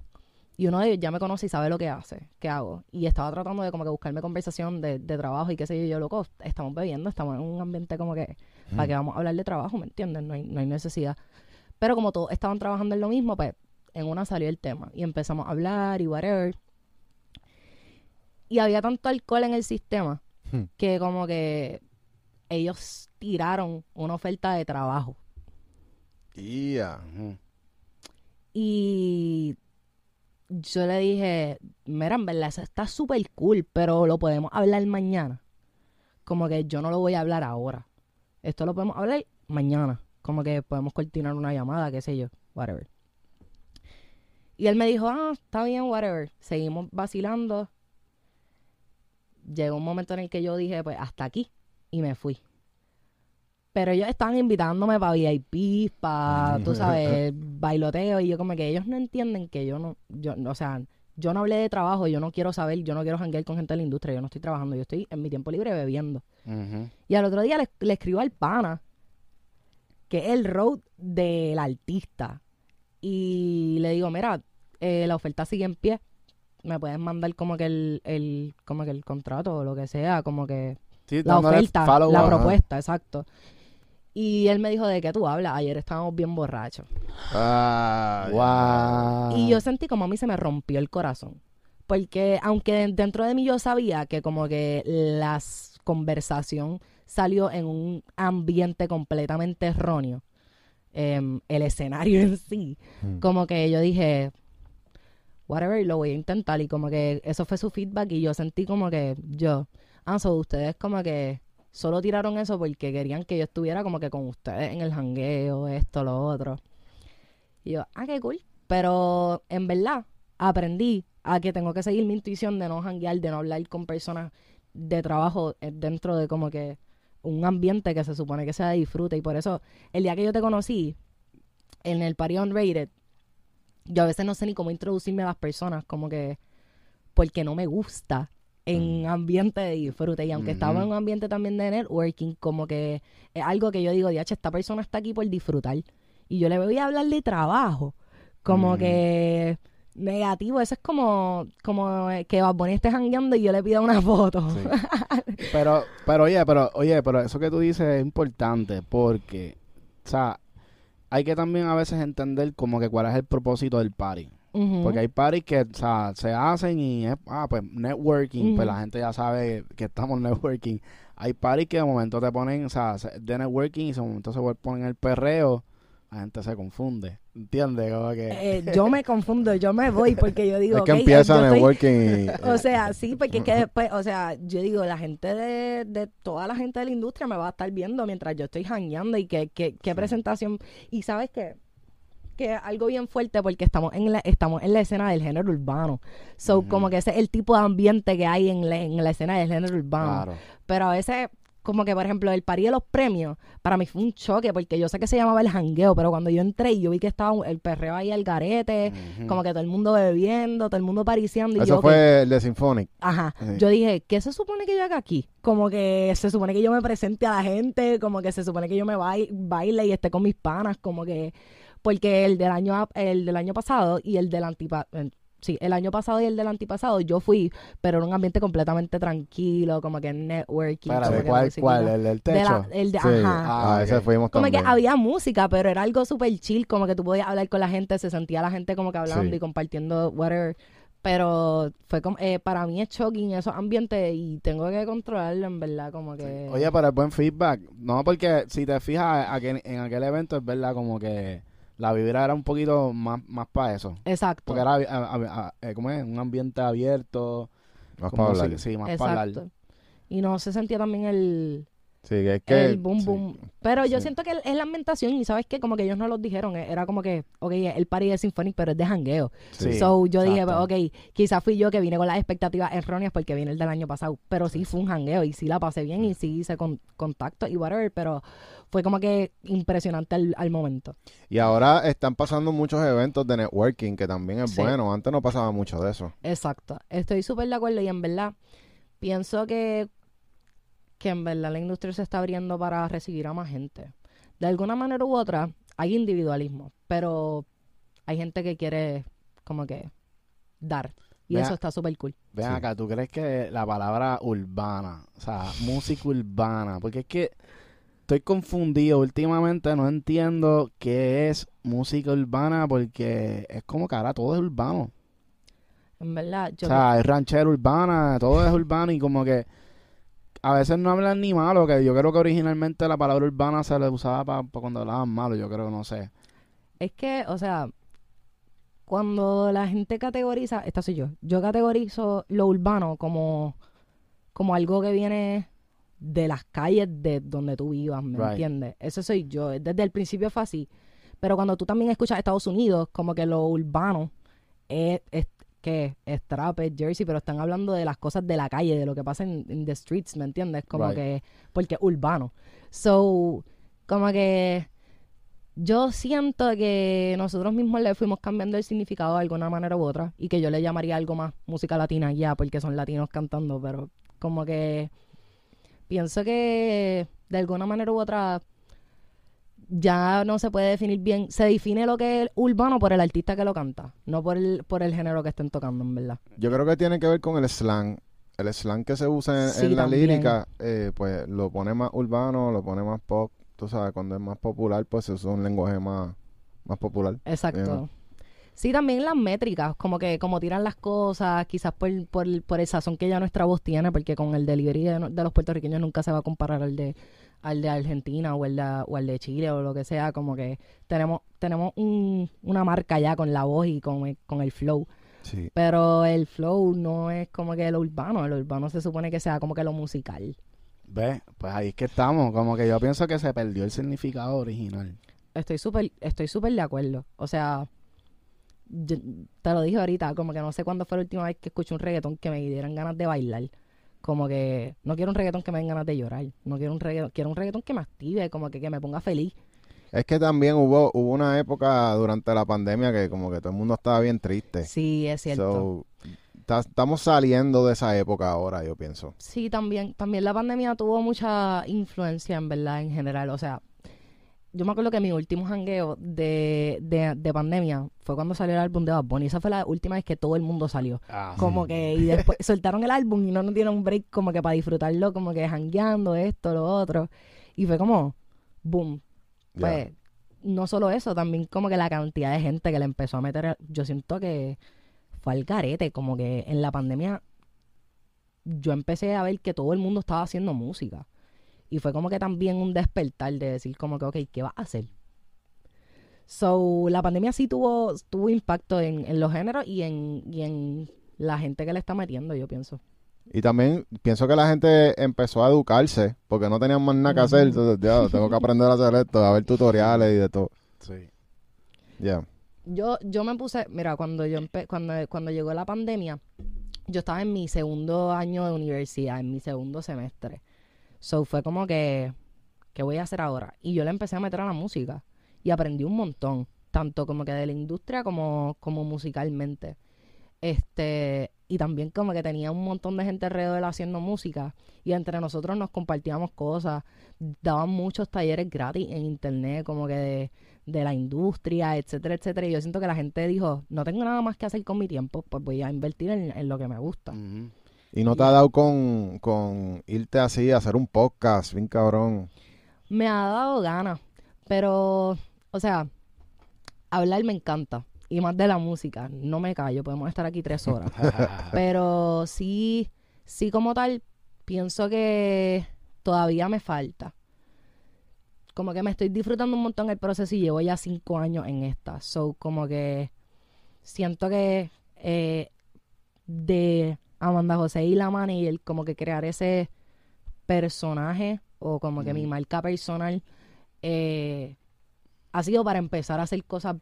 Y uno de ellos ya me conoce y sabe lo que hace, qué hago. Y estaba tratando de como que buscarme conversación de, de trabajo y qué sé yo. loco, estamos bebiendo, estamos en un ambiente como que, ¿para qué vamos a hablar de trabajo? ¿Me entiendes? No hay, no hay necesidad. Pero como todos estaban trabajando en lo mismo, pues en una salió el tema. Y empezamos a hablar y whatever. Y había tanto alcohol en el sistema Hmm. que como que ellos tiraron una oferta de trabajo. Ya. Ujú. Y yo le dije, mira, en verdad, eso está súper cool, pero lo podemos hablar mañana. Como que yo no lo voy a hablar ahora. Esto lo podemos hablar mañana. Como que podemos coordinar una llamada, qué sé yo, whatever. Y él me dijo, ah, está bien, whatever. Seguimos vacilando. Llegó un momento en el que yo dije, pues hasta aquí. Y me fui. Pero ellos estaban invitándome para VIP, para, tú sabes, bailoteo. Y yo como que ellos no entienden que yo no, yo, o sea, yo no hablé de trabajo, yo no quiero saber, yo no quiero janguear con gente de la industria, yo no estoy trabajando, yo estoy en mi tiempo libre bebiendo. Y al otro día le, le escribo al pana, que es el road del artista. Y le digo, mira, eh, la oferta sigue en pie. Me puedes mandar como que el, el, como que el contrato o lo que sea, como que Sí, la oferta, follow la propuesta, exacto. Y él me dijo, ¿de qué tú hablas? Ayer estábamos bien borrachos. Ah. Wow. Y yo sentí como a mí se me rompió el corazón. Porque aunque de- dentro de mí yo sabía que como que la conversación salió en un ambiente completamente erróneo, em, el escenario en sí, Hmm. como que yo dije, whatever, lo voy a intentar. Y como que eso fue su feedback y yo sentí como que yo, ah, so ustedes como que solo tiraron eso porque querían que yo estuviera como que con ustedes en el jangueo, esto, lo otro. Y yo, ah, qué cool. Pero en verdad aprendí a que tengo que seguir mi intuición de no janguear, de no hablar con personas de trabajo eh, dentro de como que un ambiente que se supone que sea de disfrute. Y por eso, el día que yo te conocí, en el Party Unrated, yo a veces no sé ni cómo introducirme a las personas, como que porque no me gusta en ambiente de disfrute. Y aunque estaba en un ambiente también de networking, como que es algo que yo digo, diache, esta persona está aquí por disfrutar. Y yo le voy a hablar de trabajo. Como que negativo, eso es como, como que Bad Bunny esté jangueando y yo le pida una foto. pero, pero oye, pero, oye, pero eso que tú dices es importante porque, o sea, hay que también a veces entender como que cuál es el propósito del party. Porque hay parties que o sea, se hacen y es, ah, pues networking, pues la gente ya sabe que estamos networking. Hay parties que de momento te ponen, o sea, de networking y de momento se ponen el perreo la gente se confunde. ¿Entiendes? Eh, yo me confundo, yo me voy porque yo digo. Es que empieza networking. o sea, sí, porque es que después, o sea, yo digo, la gente de, de, toda la gente de la industria me va a estar viendo mientras yo estoy jangueando y qué, qué, qué presentación. Y sabes qué? que algo bien fuerte porque estamos en la, estamos en la escena del género urbano. So, como que ese es el tipo de ambiente que hay en la, en la escena del género urbano. Claro. Pero a veces como que, por ejemplo, el parí de los premios, para mí fue un choque, porque yo sé que se llamaba el jangueo, pero cuando yo entré y yo vi que estaba el perreo ahí al garete, como que todo el mundo bebiendo, todo el mundo pariciando. Y Eso fue el de Symphonic. Ajá. Yo dije, ¿qué se supone que yo haga aquí? Como que se supone que yo me presente a la gente, como que se supone que yo me baile, y esté con mis panas, como que porque el del año el del año pasado y el del antipa sí, el año pasado y el del antipasado yo fui, pero en un ambiente completamente tranquilo, como que networking. ¿de cuál, cuál? ¿El del techo? el de, ajá. Ah, ese fuimos Como que había música, pero era algo súper chill, como que tú podías hablar con la gente, se sentía la gente como que hablando y compartiendo whatever. Pero fue como, eh, para mí es shocking esos ambientes y tengo que controlarlo en verdad, como que... Oye, pero es buen feedback. No, porque si te fijas, en aquel evento es verdad como que la vibra era un poquito más, más para eso. Exacto. Porque era, eh, ¿cómo es? Un ambiente abierto. Más para hablar. sí, más para hablar. Y no se sentía también el... Sí, es que... El boom, boom. Pero yo siento que es la ambientación y sabes que como que ellos no lo dijeron. Eh, era como que, ok, el party es Symphonic, pero es de jangueo. Sí. So yo dije, ok, quizás fui yo que vine con las expectativas erróneas porque vine el del año pasado. Pero sí fue un jangueo y sí la pasé bien y sí hice con, contacto y whatever. Pero fue como que impresionante al, momento. Y ahora están pasando muchos eventos de networking, que también es bueno. Antes no pasaba mucho de eso. Exacto. Estoy súper de acuerdo y en verdad pienso que, que en verdad la industria se está abriendo para recibir a más gente. De alguna manera u otra hay individualismo, pero hay gente que quiere como que dar. Y eso está súper cool. Ven acá, ¿tú crees que la palabra urbana, o sea, música urbana, porque es que estoy confundido últimamente, no entiendo qué es música urbana porque es como que ahora todo es urbano. En verdad, yo... O sea, es ranchero urbana, todo es urbano y como que a veces no hablan ni malo, que yo creo que originalmente la palabra urbana se le usaba para cuando hablaban malo, yo creo, no sé. Es que, o sea, cuando la gente categoriza, esta soy yo, yo categorizo lo urbano como, como algo que viene de las calles de donde tú vivas, ¿me entiendes? Eso soy yo. Desde el principio fue así. Pero cuando tú también escuchas Estados Unidos, como que lo urbano es, es que es trap, es jersey, pero están hablando de las cosas de la calle, de lo que pasa en, the streets, ¿me entiendes? Como que, porque es urbano. So, como que yo siento que nosotros mismos le fuimos cambiando el significado de alguna manera u otra y que yo le llamaría algo más música latina ya, porque son latinos cantando, pero como que pienso que de alguna manera u otra ya no se puede definir bien. Se define lo que es urbano por el artista que lo canta, no por el, por el género que estén tocando, en verdad. Yo creo que tiene que ver con el slang. El slang que se usa en, la lírica, eh, pues lo pone más urbano, lo pone más pop. Tú sabes, cuando es más popular, pues es un lenguaje más, más popular. Exacto. Sí, también las métricas, como que como tiran las cosas, quizás por, por, por el sazón que ya nuestra voz tiene, porque con el delivery de, de, los puertorriqueños nunca se va a comparar al de al de Argentina o el de, o el de Chile o lo que sea, como que tenemos tenemos un, una marca ya con la voz y con, con el flow. Sí. Pero el flow no es como que lo urbano, el urbano se supone que sea como que lo musical. Ve, pues ahí es que estamos, como que yo pienso que se perdió el significado original. Estoy súper estoy súper de acuerdo. O sea, te lo dije ahorita, como que no sé cuándo fue la última vez que escuché un reggaetón que me dieran ganas de bailar. Como que no quiero un reggaetón que me den ganas de llorar. No quiero un reggaetón, quiero un reggaetón que me active, como que, que me ponga feliz. Es que también hubo, hubo una época durante la pandemia que como que todo el mundo estaba bien triste. Sí, es cierto. estamos saliendo de esa época ahora, yo pienso. Sí, también, también la pandemia tuvo mucha influencia, en verdad, en general. O sea, yo me acuerdo que mi último jangueo de, de, de pandemia fue cuando salió el álbum de Bad Bunny. Esa fue la última vez que todo el mundo salió. Ah, Como que, y después soltaron el álbum y no nos dieron un break como que para disfrutarlo, como que jangueando, esto, lo otro. Y fue como, boom. Pues, no solo eso, también como que la cantidad de gente que le empezó a meter, yo siento que fue al garete, como que en la pandemia yo empecé a ver que todo el mundo estaba haciendo música. Y fue como que también un despertar de decir como que, ok, ¿qué vas a hacer? So, la pandemia sí tuvo, tuvo impacto en, en los géneros y en, y en la gente que le está metiendo, yo pienso. Y también pienso que la gente empezó a educarse porque no tenían más nada que hacer. Entonces, ya, tengo que aprender a hacer esto, a ver tutoriales y de todo. sí. Ya. Yo, yo me puse, mira, cuando yo empe- cuando, cuando llegó la pandemia, yo estaba en mi segundo año de universidad, en mi segundo semestre. So fue como que, ¿qué voy a hacer ahora? Y yo le empecé a meter a la música y aprendí un montón, tanto como que de la industria como, como musicalmente. Este, y también como que tenía un montón de gente alrededor haciendo música y entre nosotros nos compartíamos cosas, daban muchos talleres gratis en internet, como que de, de la industria, etcétera, etcétera. Y yo siento que la gente dijo, no tengo nada más que hacer con mi tiempo, pues voy a invertir en, lo que me gusta. Y no te ha dado con, con irte así a hacer un podcast, bien cabrón. Me ha dado ganas, pero, o sea, hablar me encanta. Y más de la música, no me callo, podemos estar aquí tres horas. Pero sí, sí como tal, pienso que todavía me falta. Como que me estoy disfrutando un montón el proceso y llevo ya cinco años en esta. So, como que siento que eh, de Amanda José y la manager, como que crear ese personaje o como que mi marca personal eh, ha sido para empezar a hacer cosas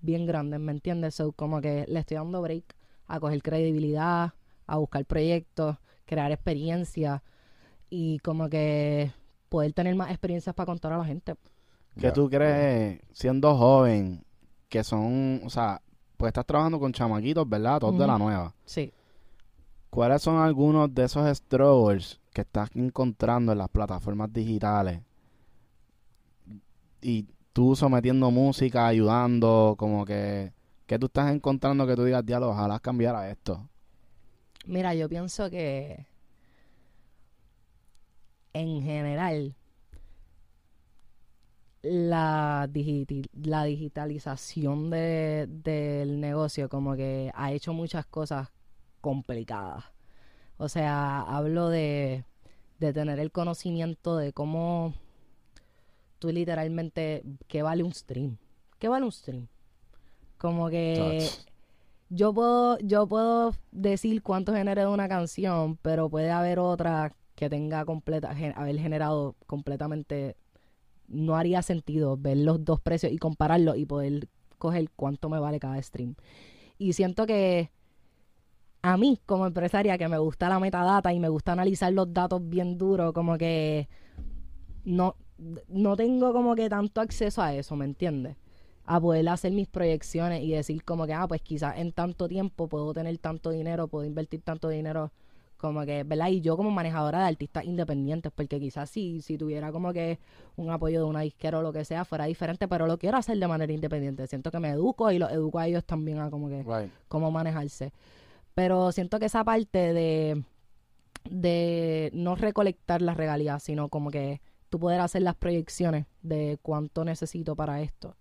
bien grandes, ¿me entiendes? So, como que le estoy dando break a coger credibilidad, a buscar proyectos, crear experiencias y como que poder tener más experiencias para contar a la gente. ¿Qué tú crees, siendo joven, que son, o sea, pues estás trabajando con chamaquitos, ¿verdad? Todos de la nueva. Sí. ¿Cuáles son algunos de esos struggles que estás encontrando en las plataformas digitales? Y tú sometiendo música, ayudando, como que, que tú estás encontrando que tú digas, diálogo, ojalá cambiara esto. Mira, yo pienso que en general la, digiti- la digitalización de- del negocio como que ha hecho muchas cosas complicadas. O sea, hablo de, de tener el conocimiento de cómo tú literalmente, ¿qué vale un stream? ¿Qué vale un stream? Como que yo puedo, yo puedo decir cuánto generé de una canción, pero puede haber otra que tenga completa, gen- haber generado completamente, no haría sentido ver los dos precios y compararlos y poder coger cuánto me vale cada stream. Y siento que a mí, como empresaria, que me gusta la metadata y me gusta analizar los datos bien duros, como que no, no tengo como que tanto acceso a eso, ¿me entiendes? a poder hacer mis proyecciones y decir como que, ah, pues quizás en tanto tiempo puedo tener tanto dinero, puedo invertir tanto dinero, como que, ¿verdad? Y yo como manejadora de artistas independientes, porque quizás si, si tuviera como que un apoyo de una disquera o lo que sea, fuera diferente, pero lo quiero hacer de manera independiente. Siento que me educo y los educo a ellos también a como que Right. cómo manejarse. Pero siento que esa parte de, de no recolectar las regalías, sino como que tú poder hacer las proyecciones de cuánto necesito para esto.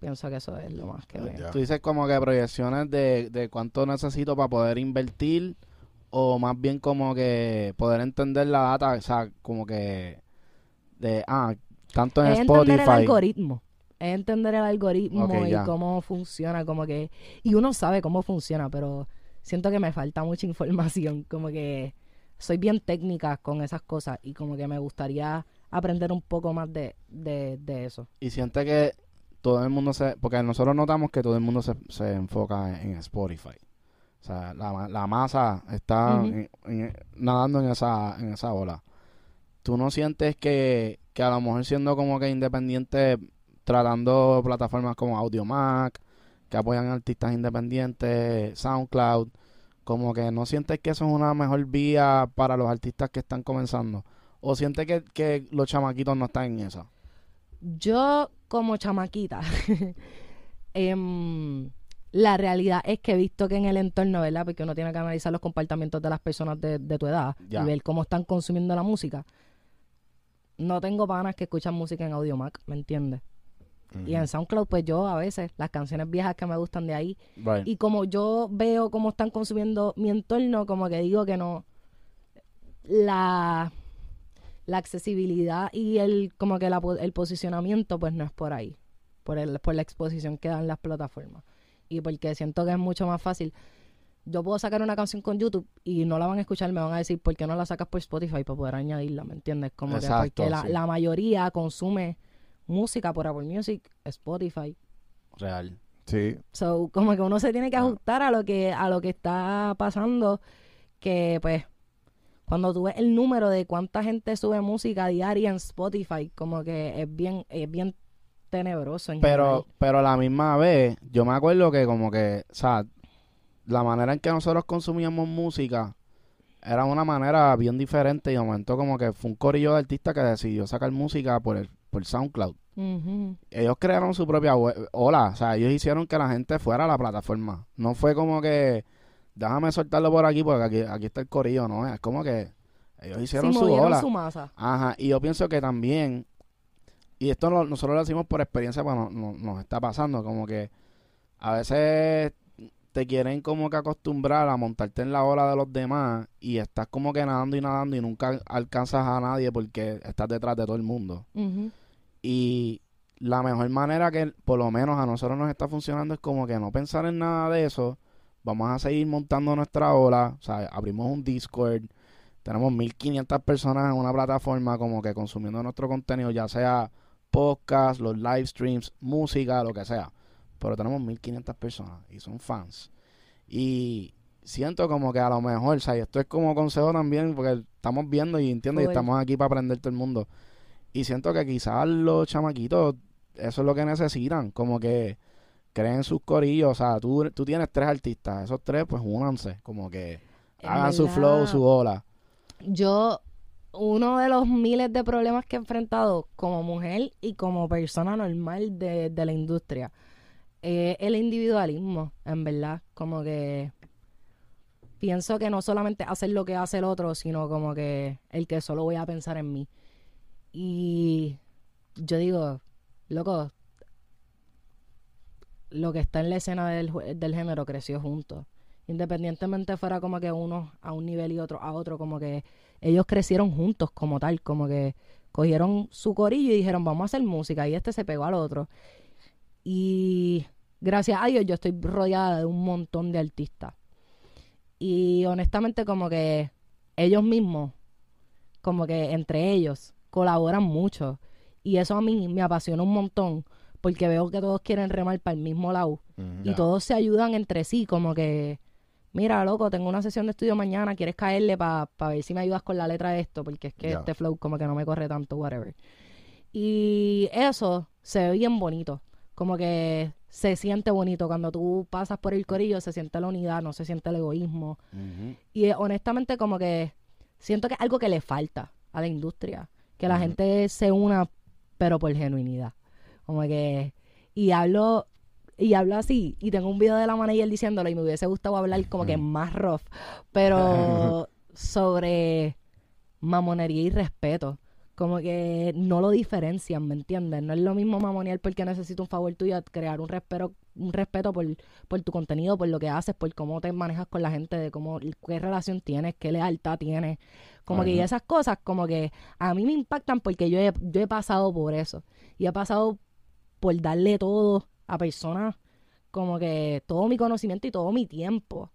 Pienso que eso es lo más que... Ya. Tú dices como que proyecciones de, de cuánto necesito para poder invertir o más bien como que poder entender la data, o sea, como que de, ah, tanto en es entender el algoritmo. Es entender el algoritmo y ya. cómo funciona, como que... Y uno sabe cómo funciona, pero siento que me falta mucha información, como que soy bien técnica con esas cosas y como que me gustaría aprender un poco más de, de, de eso. Y siente que todo el mundo se... Porque nosotros notamos que todo el mundo se, se enfoca en, Spotify. O sea, la, la masa está Ujú. en- en- nadando en esa, en esa ola. ¿Tú no sientes que, que a lo mejor siendo como que independiente, tratando plataformas como AudioMac, que apoyan artistas independientes, SoundCloud, Como que no sientes que eso es una mejor vía para los artistas que están comenzando. O sientes que, que los chamaquitos no están en esa. Yo, como chamaquita, em, la realidad es que he visto que en el entorno, ¿verdad? Porque uno tiene que analizar los comportamientos de las personas de, de tu edad Ya. y ver cómo están consumiendo la música. No tengo panas que escuchan música en Audiomac, ¿me entiendes? Y en SoundCloud, pues yo a veces, las canciones viejas que me gustan de ahí, Right. y como yo veo cómo están consumiendo mi entorno, como que digo que no. La, la accesibilidad y el como que la el posicionamiento, pues no es por ahí. Por, el, por la exposición que dan las plataformas. Y porque siento que es mucho más fácil. Yo puedo sacar una canción con YouTube y no la van a escuchar, me van a decir, ¿por qué no la sacas por Spotify para poder añadirla? ¿Me entiendes? Como Exacto, que porque la, sí. la mayoría consume música por Apple Music, Spotify. Real. Sí, So, como que uno se tiene que Ah. ajustar a lo que a lo que está pasando que pues cuando tú ves el número de cuánta gente sube música diaria en Spotify, como que es bien es bien tenebroso en Pero, general. pero a la misma vez, yo me acuerdo que como que, o sea, la manera en que nosotros consumíamos música era una manera bien diferente y de momento como que fue un corillo de artistas que decidió sacar música por el, por SoundCloud. Ellos crearon su propia web- ola, o sea, ellos hicieron que la gente fuera a la plataforma. No fue como que déjame soltarlo por aquí porque aquí, aquí está el corillo, no, es como que ellos Sí, hicieron su movieron ola. su masa. Ajá, y yo pienso que también, y esto lo- nosotros lo decimos por experiencia, pues no- no- nos está pasando, como que a veces te quieren como que acostumbrar a montarte en la ola de los demás y estás como que nadando y nadando y nunca alcanzas a nadie porque estás detrás de todo el mundo. Y la mejor manera que por lo menos a nosotros nos está funcionando es como que no pensar en nada de eso. Vamos a seguir montando nuestra ola. O sea, abrimos un Discord. Tenemos 1500 personas en una plataforma como que consumiendo nuestro contenido, ya sea podcast, los live streams, música, lo que sea. Pero tenemos 1500 personas y son fans. Y siento como que a lo mejor, o sea, y esto es como consejo también, porque estamos viendo y entiendo y estamos aquí para aprender todo el mundo. Y siento que quizás los chamaquitos, eso es lo que necesitan, como que creen sus corillos. O sea, tú, tú tienes tres artistas, esos tres, pues únanse, como que hagan su flow, su ola. Yo uno de los miles de problemas que he enfrentado como mujer y como persona normal de, de la industria el individualismo, en verdad. Como que pienso que no solamente hacer lo que hace el otro, sino como que el que solo voy a pensar en mí. Y yo digo, loco, lo que está en la escena del, del género creció juntos. Independientemente fuera como que uno a un nivel y otro a otro, como que ellos crecieron juntos como tal, como que cogieron su corillo y dijeron, vamos a hacer música, y este se pegó al otro. Y gracias a Dios yo estoy rodeada de un montón de artistas. Y honestamente como que ellos mismos, como que entre ellos, colaboran mucho. Y eso a mí me apasiona un montón, porque veo que todos quieren remar para el mismo lado. Ujú. Y todos se ayudan entre sí, como que, mira, loco, tengo una sesión de estudio mañana, ¿quieres caerle para ver si me ayudas con la letra de esto? Porque es que este flow como que no me corre tanto, whatever. Y eso se ve bien bonito, como que se siente bonito cuando tú pasas por el corillo, se siente la unidad, no se siente el egoísmo. Y eh, honestamente como que siento que es algo que le falta a la industria, que la gente se una, pero por genuinidad. Como que, y hablo, y hablo así, y tengo un video de la manager diciéndolo, y me hubiese gustado hablar como que más rough, pero sobre mamonería y respeto. Como que no lo diferencian, ¿me entiendes? No es lo mismo mamonear porque necesito un favor tuyo, crear un respeto, un respeto por, por tu contenido, por lo que haces, por cómo te manejas con la gente, de cómo, qué relación tienes, qué lealtad tienes. Como que esas cosas, como que a mí me impactan porque yo he, yo he pasado por eso. Y he pasado por darle todo a personas, como que todo mi conocimiento y todo mi tiempo.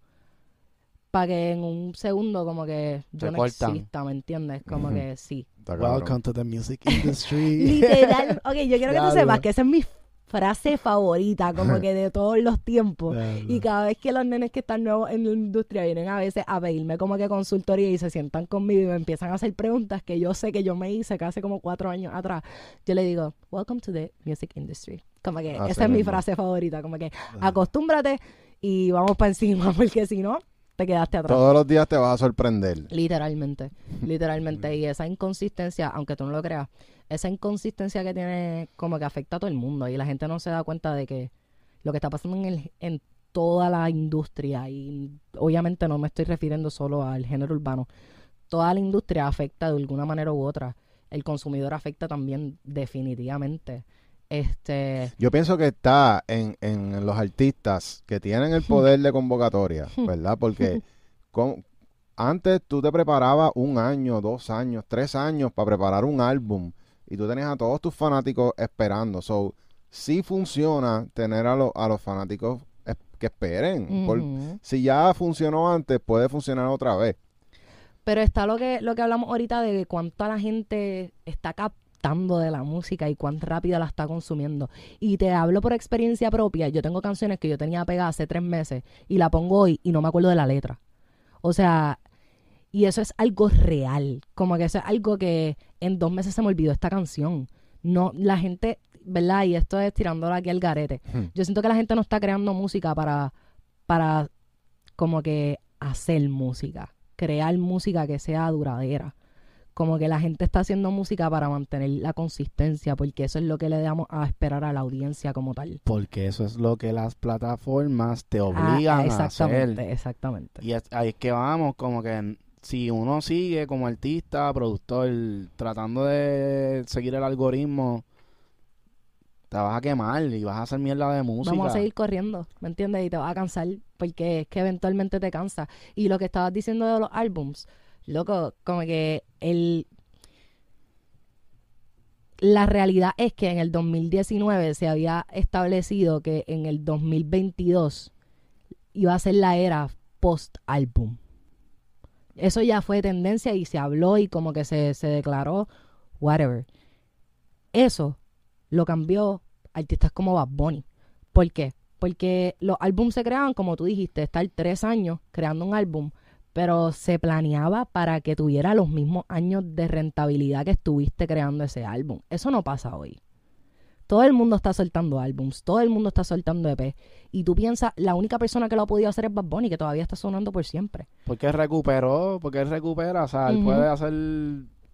Para que en un segundo, como que yo no exista, ¿me entiendes? Como que sí. Está cabrón. Welcome to the music industry. Literal. Ok, yo quiero que tú Diablo. sepas que esa es mi frase favorita, como que de todos los tiempos. Diablo. Y cada vez que los nenes que están nuevos en la industria vienen a veces a pedirme como que consultoría y se sientan conmigo y me empiezan a hacer preguntas que yo sé que yo me hice casi como cuatro años atrás, yo le digo, welcome to the music industry. Como que Así esa es mi mismo. frase favorita, como que acostúmbrate y vamos para encima, porque si no, te quedaste atrás. Todos los días te vas a sorprender. Literalmente, literalmente. Y esa inconsistencia, aunque tú no lo creas, esa inconsistencia que tiene como que afecta a todo el mundo y la gente no se da cuenta de que lo que está pasando en, el, en toda la industria, y obviamente no me estoy refiriendo solo al género urbano, toda la industria afecta de alguna manera u otra. El consumidor afecta también definitivamente. Este, Yo pienso que está en, en los artistas que tienen el poder de convocatoria, ¿verdad? Porque con- antes tú te preparabas un año, dos años, tres años para preparar un álbum y tú tenías a todos tus fanáticos esperando. So, sí funciona tener a, lo- a los fanáticos que esperen. Por- ujú. si ya funcionó antes, puede funcionar otra vez. Pero está lo que, lo que hablamos ahorita de cuánta la gente está captando de la música y cuán rápida la está consumiendo. Y te hablo por experiencia propia. Yo tengo canciones que yo tenía pegadas hace tres meses y la pongo hoy y no me acuerdo de la letra. O sea, y eso es algo real. Como que eso es algo que en dos meses se me olvidó esta canción. No, la gente, ¿verdad? Y esto es tirándolo aquí al garete. Hmm. Yo siento que la gente no está creando música para, para como que hacer música, crear música que sea duradera. Como que la gente está haciendo música para mantener la consistencia, porque eso es lo que le damos a esperar a la audiencia como tal. Porque eso es lo que las plataformas te Ah, obligan a exactamente, hacer. exactamente. Y es- ahí es que vamos, como que si uno sigue como artista, productor, tratando de seguir el algoritmo, te vas a quemar y vas a hacer mierda de música. Vamos a seguir corriendo, ¿me entiendes? Y te vas a cansar, porque es que eventualmente te cansa. Y lo que estabas diciendo de los álbums, loco, como que el... La realidad es que en el 2019 se había establecido que en el 2022 iba a ser la era post-álbum. Eso ya fue tendencia y se habló y como que se, se declaró, whatever. Eso lo cambió artistas como Bad Bunny. ¿Por qué? Porque los álbumes se creaban, como tú dijiste, estar tres años creando un álbum, pero se planeaba para que tuviera los mismos años de rentabilidad que estuviste creando ese álbum. Eso no pasa hoy. Todo el mundo está soltando álbums, todo el mundo está soltando EP. Y tú piensas, la única persona que lo ha podido hacer es Bad Bunny, que todavía está sonando por siempre. Porque él recuperó, porque él recupera, o sea, él puede hacer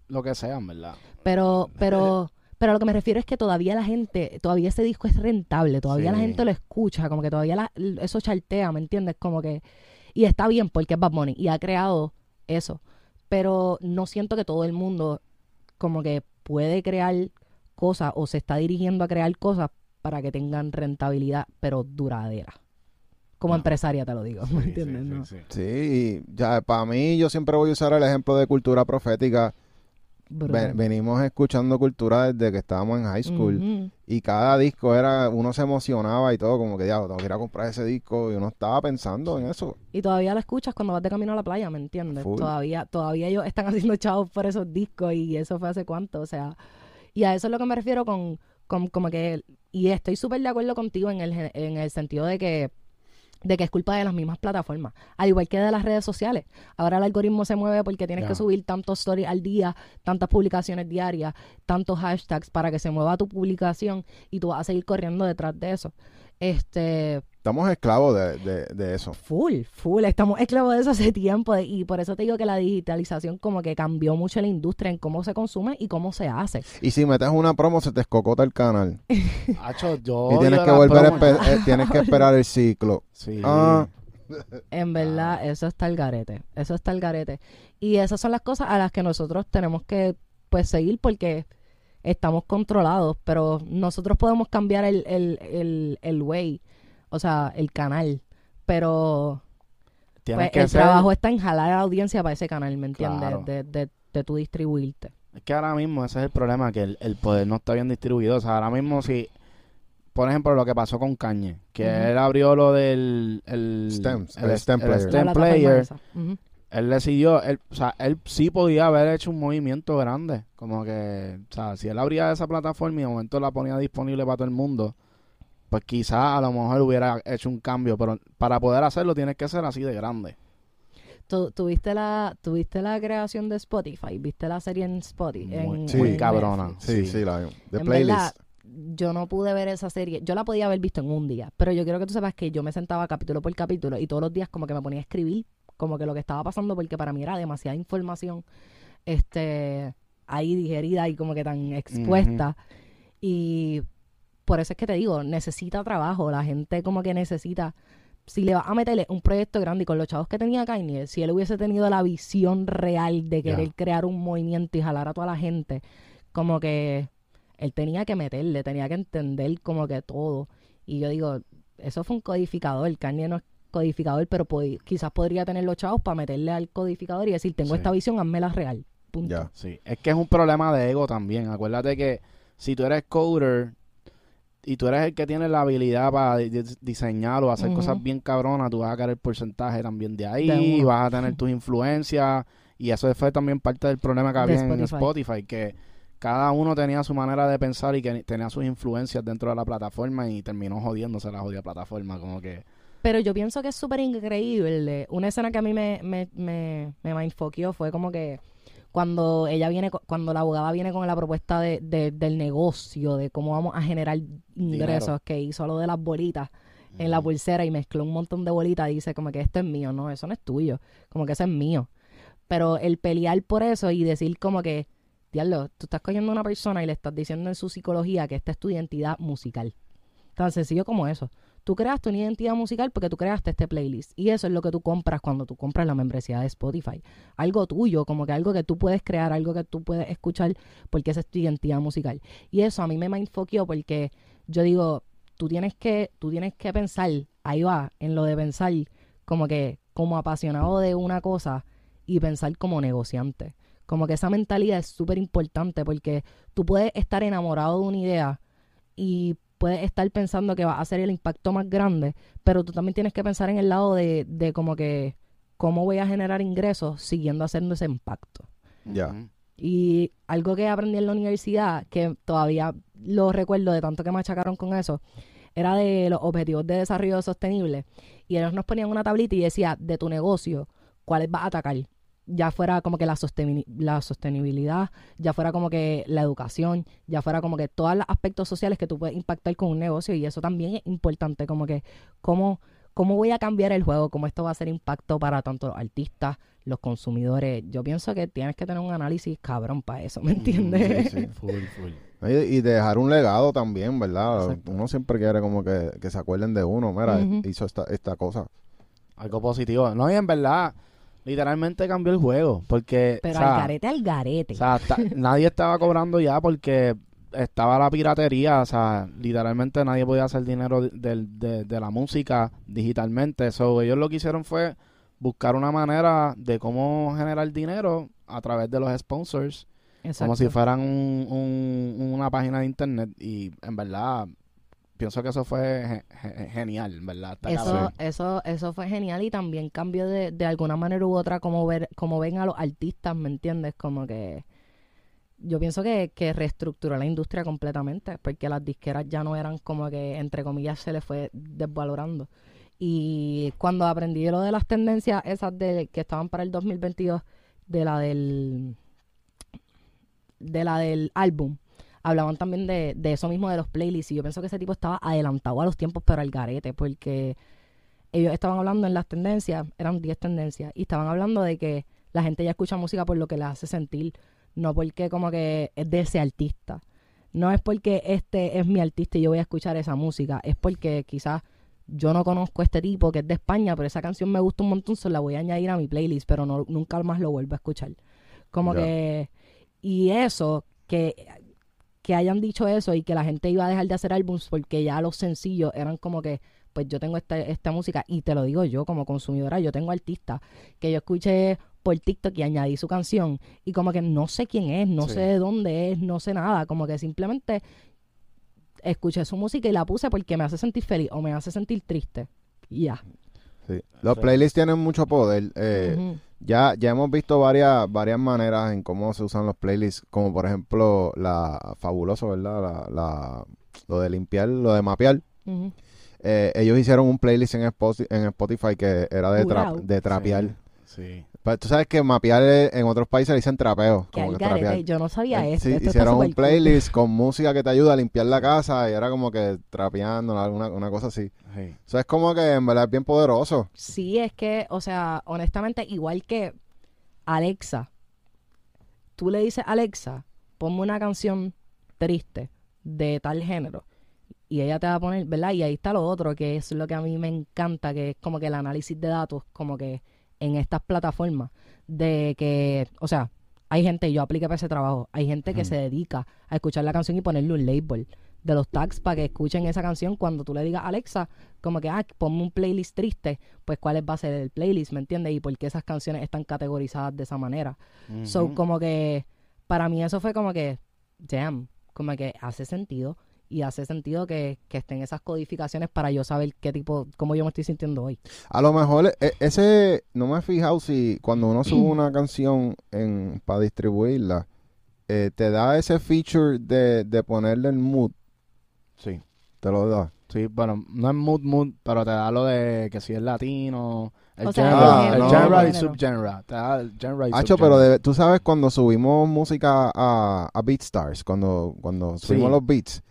lo que sea, verdad. Pero, pero, pero a lo que me refiero es que todavía la gente, todavía ese disco es rentable, todavía la gente lo escucha, como que todavía la- eso chartea, ¿me entiendes? Como que, y está bien porque es Bad Bunny y ha creado eso, pero no siento que todo el mundo como que puede crear cosas o se está dirigiendo a crear cosas para que tengan rentabilidad, pero duradera. Como No. empresaria te lo digo, ¿me Sí, entiendes? sí, no? sí, sí. Sí, y ya para mí yo siempre voy a usar el ejemplo de cultura profética. Venimos escuchando cultura desde que estábamos en high school. Y cada disco era, uno se emocionaba y todo, como que diablo, tengo que ir a comprar ese disco. Y uno estaba pensando en eso. Y todavía lo escuchas cuando vas de camino a la playa, ¿me entiendes? Full. Todavía, todavía ellos están haciendo chavos por esos discos y eso fue hace cuánto, o sea, y a eso es lo que me refiero con, con como que, y estoy súper de acuerdo contigo en el, en el sentido de que de que es culpa de las mismas plataformas, al igual que de las redes sociales. Ahora el algoritmo se mueve porque tienes que subir tantos stories al día, tantas publicaciones diarias, tantos hashtags para que se mueva tu publicación y tú vas a seguir corriendo detrás de eso. Este, Estamos esclavos de, de, de eso. Full, full. Estamos esclavos de eso hace tiempo de- y por eso te digo que la digitalización como que cambió mucho la industria en cómo se consume y cómo se hace. Y si metes una promo, se te escocota el canal. Hacho, yo y tienes que volver a eh, tienes que esperar el ciclo. Sí. Ah. En verdad, eso está el garete. Eso está el garete. Y esas son las cosas a las que nosotros tenemos que pues seguir porque estamos controlados, pero nosotros podemos cambiar el, el, el, el way, o sea, el canal, pero pues, que el ser- trabajo está en jalar a la audiencia para ese canal, ¿me entiendes? Claro. De, de, de tú distribuirte. Es que ahora mismo ese es el problema, que el, el poder no está bien distribuido. O sea, ahora mismo si, por ejemplo, lo que pasó con Kanye, que él abrió lo del el, Stems, el stem el player. stem player, él decidió, él, o sea, él sí podía haber hecho un movimiento grande. Como que, o sea, si él abría esa plataforma y de momento la ponía disponible para todo el mundo, pues quizás a lo mejor hubiera hecho un cambio, pero para poder hacerlo tienes que ser así de grande. ¿Tú, tuviste, la, ¿Tuviste la creación de Spotify? ¿Viste la serie en Spotify? Muy, en, Sí. en cabrona. Sí, Sí. sí, la de playlist. verdad, yo no pude ver esa serie. Yo la podía haber visto en un día, pero yo quiero que tú sepas que yo me sentaba capítulo por capítulo y todos los días como que me ponía a escribir como que lo que estaba pasando, porque para mí era demasiada información este ahí digerida y como que tan expuesta. Y por eso es que te digo, necesita trabajo. La gente como que necesita si le vas a meterle un proyecto grande y con los chavos que tenía Kanye, si él hubiese tenido la visión real de querer crear un movimiento y jalar a toda la gente, como que él tenía que meterle, tenía que entender como que todo. Y yo digo, eso fue un codificador, Kanye no es codificador, pero quizás podría tener los chavos para meterle al codificador y decir, tengo esta visión, la real. Punto. Sí, es que es un problema de ego también. Acuérdate que si tú eres coder, y tú eres el que tiene la habilidad para diseñar o hacer cosas bien cabronas, tú vas a querer porcentaje también de ahí, vas a tener tus influencias y eso fue también parte del problema que había en Spotify, que cada uno tenía su manera de pensar y que tenía sus influencias dentro de la plataforma y terminó jodiéndose la jodida plataforma, como que... Pero yo pienso que es súper increíble. Una escena que a mí me, me, me, me fue como que cuando ella viene, cuando la abogada viene con la propuesta de, del negocio, de cómo vamos a generar ingresos, que hizo lo de las bolitas en la pulsera y mezcló un montón de bolitas y dice como que esto es mío, no, eso no es tuyo, como que eso es mío. Pero el pelear por eso y decir como que, diablo, tú estás cogiendo a una persona y le estás diciendo en su psicología que esta es tu identidad musical. Tan sencillo como eso. Tú creaste una identidad musical porque tú creaste este playlist. Y eso es lo que tú compras cuando tú compras la membresía de Spotify. Algo tuyo, como que algo que tú puedes crear, algo que tú puedes escuchar, porque esa es tu identidad musical. Y eso a mí me mindfoqueó porque yo digo, tú tienes que, tú tienes que pensar, ahí va, en lo de pensar como que, como apasionado de una cosa y pensar como negociante. Como que esa mentalidad es súper importante porque tú puedes estar enamorado de una idea y puedes estar pensando que va a ser el impacto más grande, pero tú también tienes que pensar en el lado de, de como que cómo voy a generar ingresos siguiendo haciendo ese impacto. Ya. Y algo que aprendí en la universidad, que todavía lo recuerdo de tanto que me achacaron con eso, era de los objetivos de desarrollo sostenible. Y ellos nos ponían una tablita y decía, de tu negocio, ¿cuáles vas a atacar? Ya fuera como que la, la sostenibilidad, ya fuera como que la educación, ya fuera como que todos los aspectos sociales que tú puedes impactar con un negocio y eso también es importante, como que cómo, cómo voy a cambiar el juego, cómo esto va a hacer impacto para tanto los artistas, los consumidores. Yo pienso que tienes que tener un análisis cabrón para eso, ¿me entiendes? Sí, full, full. Y, dejar un legado también, ¿verdad? Uno siempre quiere como que, se acuerden de uno, mira, hizo esta, esta cosa. Algo positivo. No, y en verdad Literalmente cambió el juego. Porque. Pero al garete al garete. O sea, nadie estaba cobrando ya porque estaba la piratería. O sea, literalmente nadie podía hacer dinero de, la música digitalmente. Eso ellos lo que hicieron fue buscar una manera de cómo generar dinero a través de los sponsors. Como si fueran una página de internet. Y en verdad pienso que eso fue genial, ¿verdad? eso, eso, eso fue genial y también cambió de, de alguna manera u otra como ver, como ven a los artistas, ¿me entiendes? Como que yo pienso que, que reestructuró la industria completamente, porque las disqueras ya no eran como que, entre comillas, se les fue desvalorando. Y cuando aprendí lo de las tendencias esas de que estaban para el 2022, de la del de la del álbum, hablaban también de, de eso mismo de los playlists y yo pienso que ese tipo estaba adelantado a los tiempos pero al garete porque ellos estaban hablando en las tendencias, eran 10 tendencias y estaban hablando de que la gente ya escucha música por lo que le hace sentir, no porque como que es de ese artista. No es porque este es mi artista y yo voy a escuchar esa música, es porque quizás yo no conozco a este tipo que es de España, pero esa canción me gusta un montón, se la voy a añadir a mi playlist, pero no, nunca más lo vuelvo a escuchar. Como que... Y eso, que que hayan dicho eso y que la gente iba a dejar de hacer álbums porque ya los sencillos eran como que, pues yo tengo esta, esta música y te lo digo yo como consumidora, yo tengo artistas que yo escuché por TikTok y añadí su canción y como que no sé quién es, no sé de dónde es, no sé nada, como que simplemente escuché su música y la puse porque me hace sentir feliz o me hace sentir triste. Y ya. Sí. Los playlists tienen mucho poder. Eh, ya, ya hemos visto varias, varias maneras en cómo se usan los playlists, como por ejemplo la fabuloso, ¿verdad? La, lo de limpiar, lo de mapear. Eh, ellos hicieron un playlist en Spotify, en Spotify que era de, de trapear. Sí. Pues tú sabes que mapear eh, en otros países le dicen trapeo. Que Como trapear. yo no sabía Eh, esto. sí, hicieron un cool. playlist con música que te ayuda a limpiar la casa y era como que trapeando, alguna una cosa así. Sí. O sea, es como que en verdad es bien poderoso. Sí, es que, o sea, honestamente, igual que Alexa, tú le dices Alexa, ponme una canción triste de tal género. Y ella te va a poner, ¿verdad? Y ahí está lo otro, que es lo que a mí me encanta, que es como que el análisis de datos, como que en estas plataformas, de que, o sea, hay gente, yo apliqué para ese trabajo, hay gente que se dedica a escuchar la canción y ponerle un label de los tags para que escuchen esa canción cuando tú le digas Alexa, como que, ah, ponme un playlist triste, pues cuál va a ser el playlist, ¿me entiendes? Y por qué esas canciones están categorizadas de esa manera. So, como que, para mí eso fue como que, damn, como que hace sentido. Y hace sentido que, que estén esas codificaciones para yo saber qué tipo, cómo yo me estoy sintiendo hoy. A lo mejor e- ese, no me he fijado si cuando uno sube una canción en para distribuirla, eh, te da ese feature de, de ponerle el mood, Sí. te lo da. Sí, bueno, no es mood mood, pero te da lo de que si es latino, el genre, el el genre y subgenre. Te da el genre y Hacho, pero de- tú sabes cuando subimos música a, a BeatStars, cuando, cuando subimos Sí. los beats,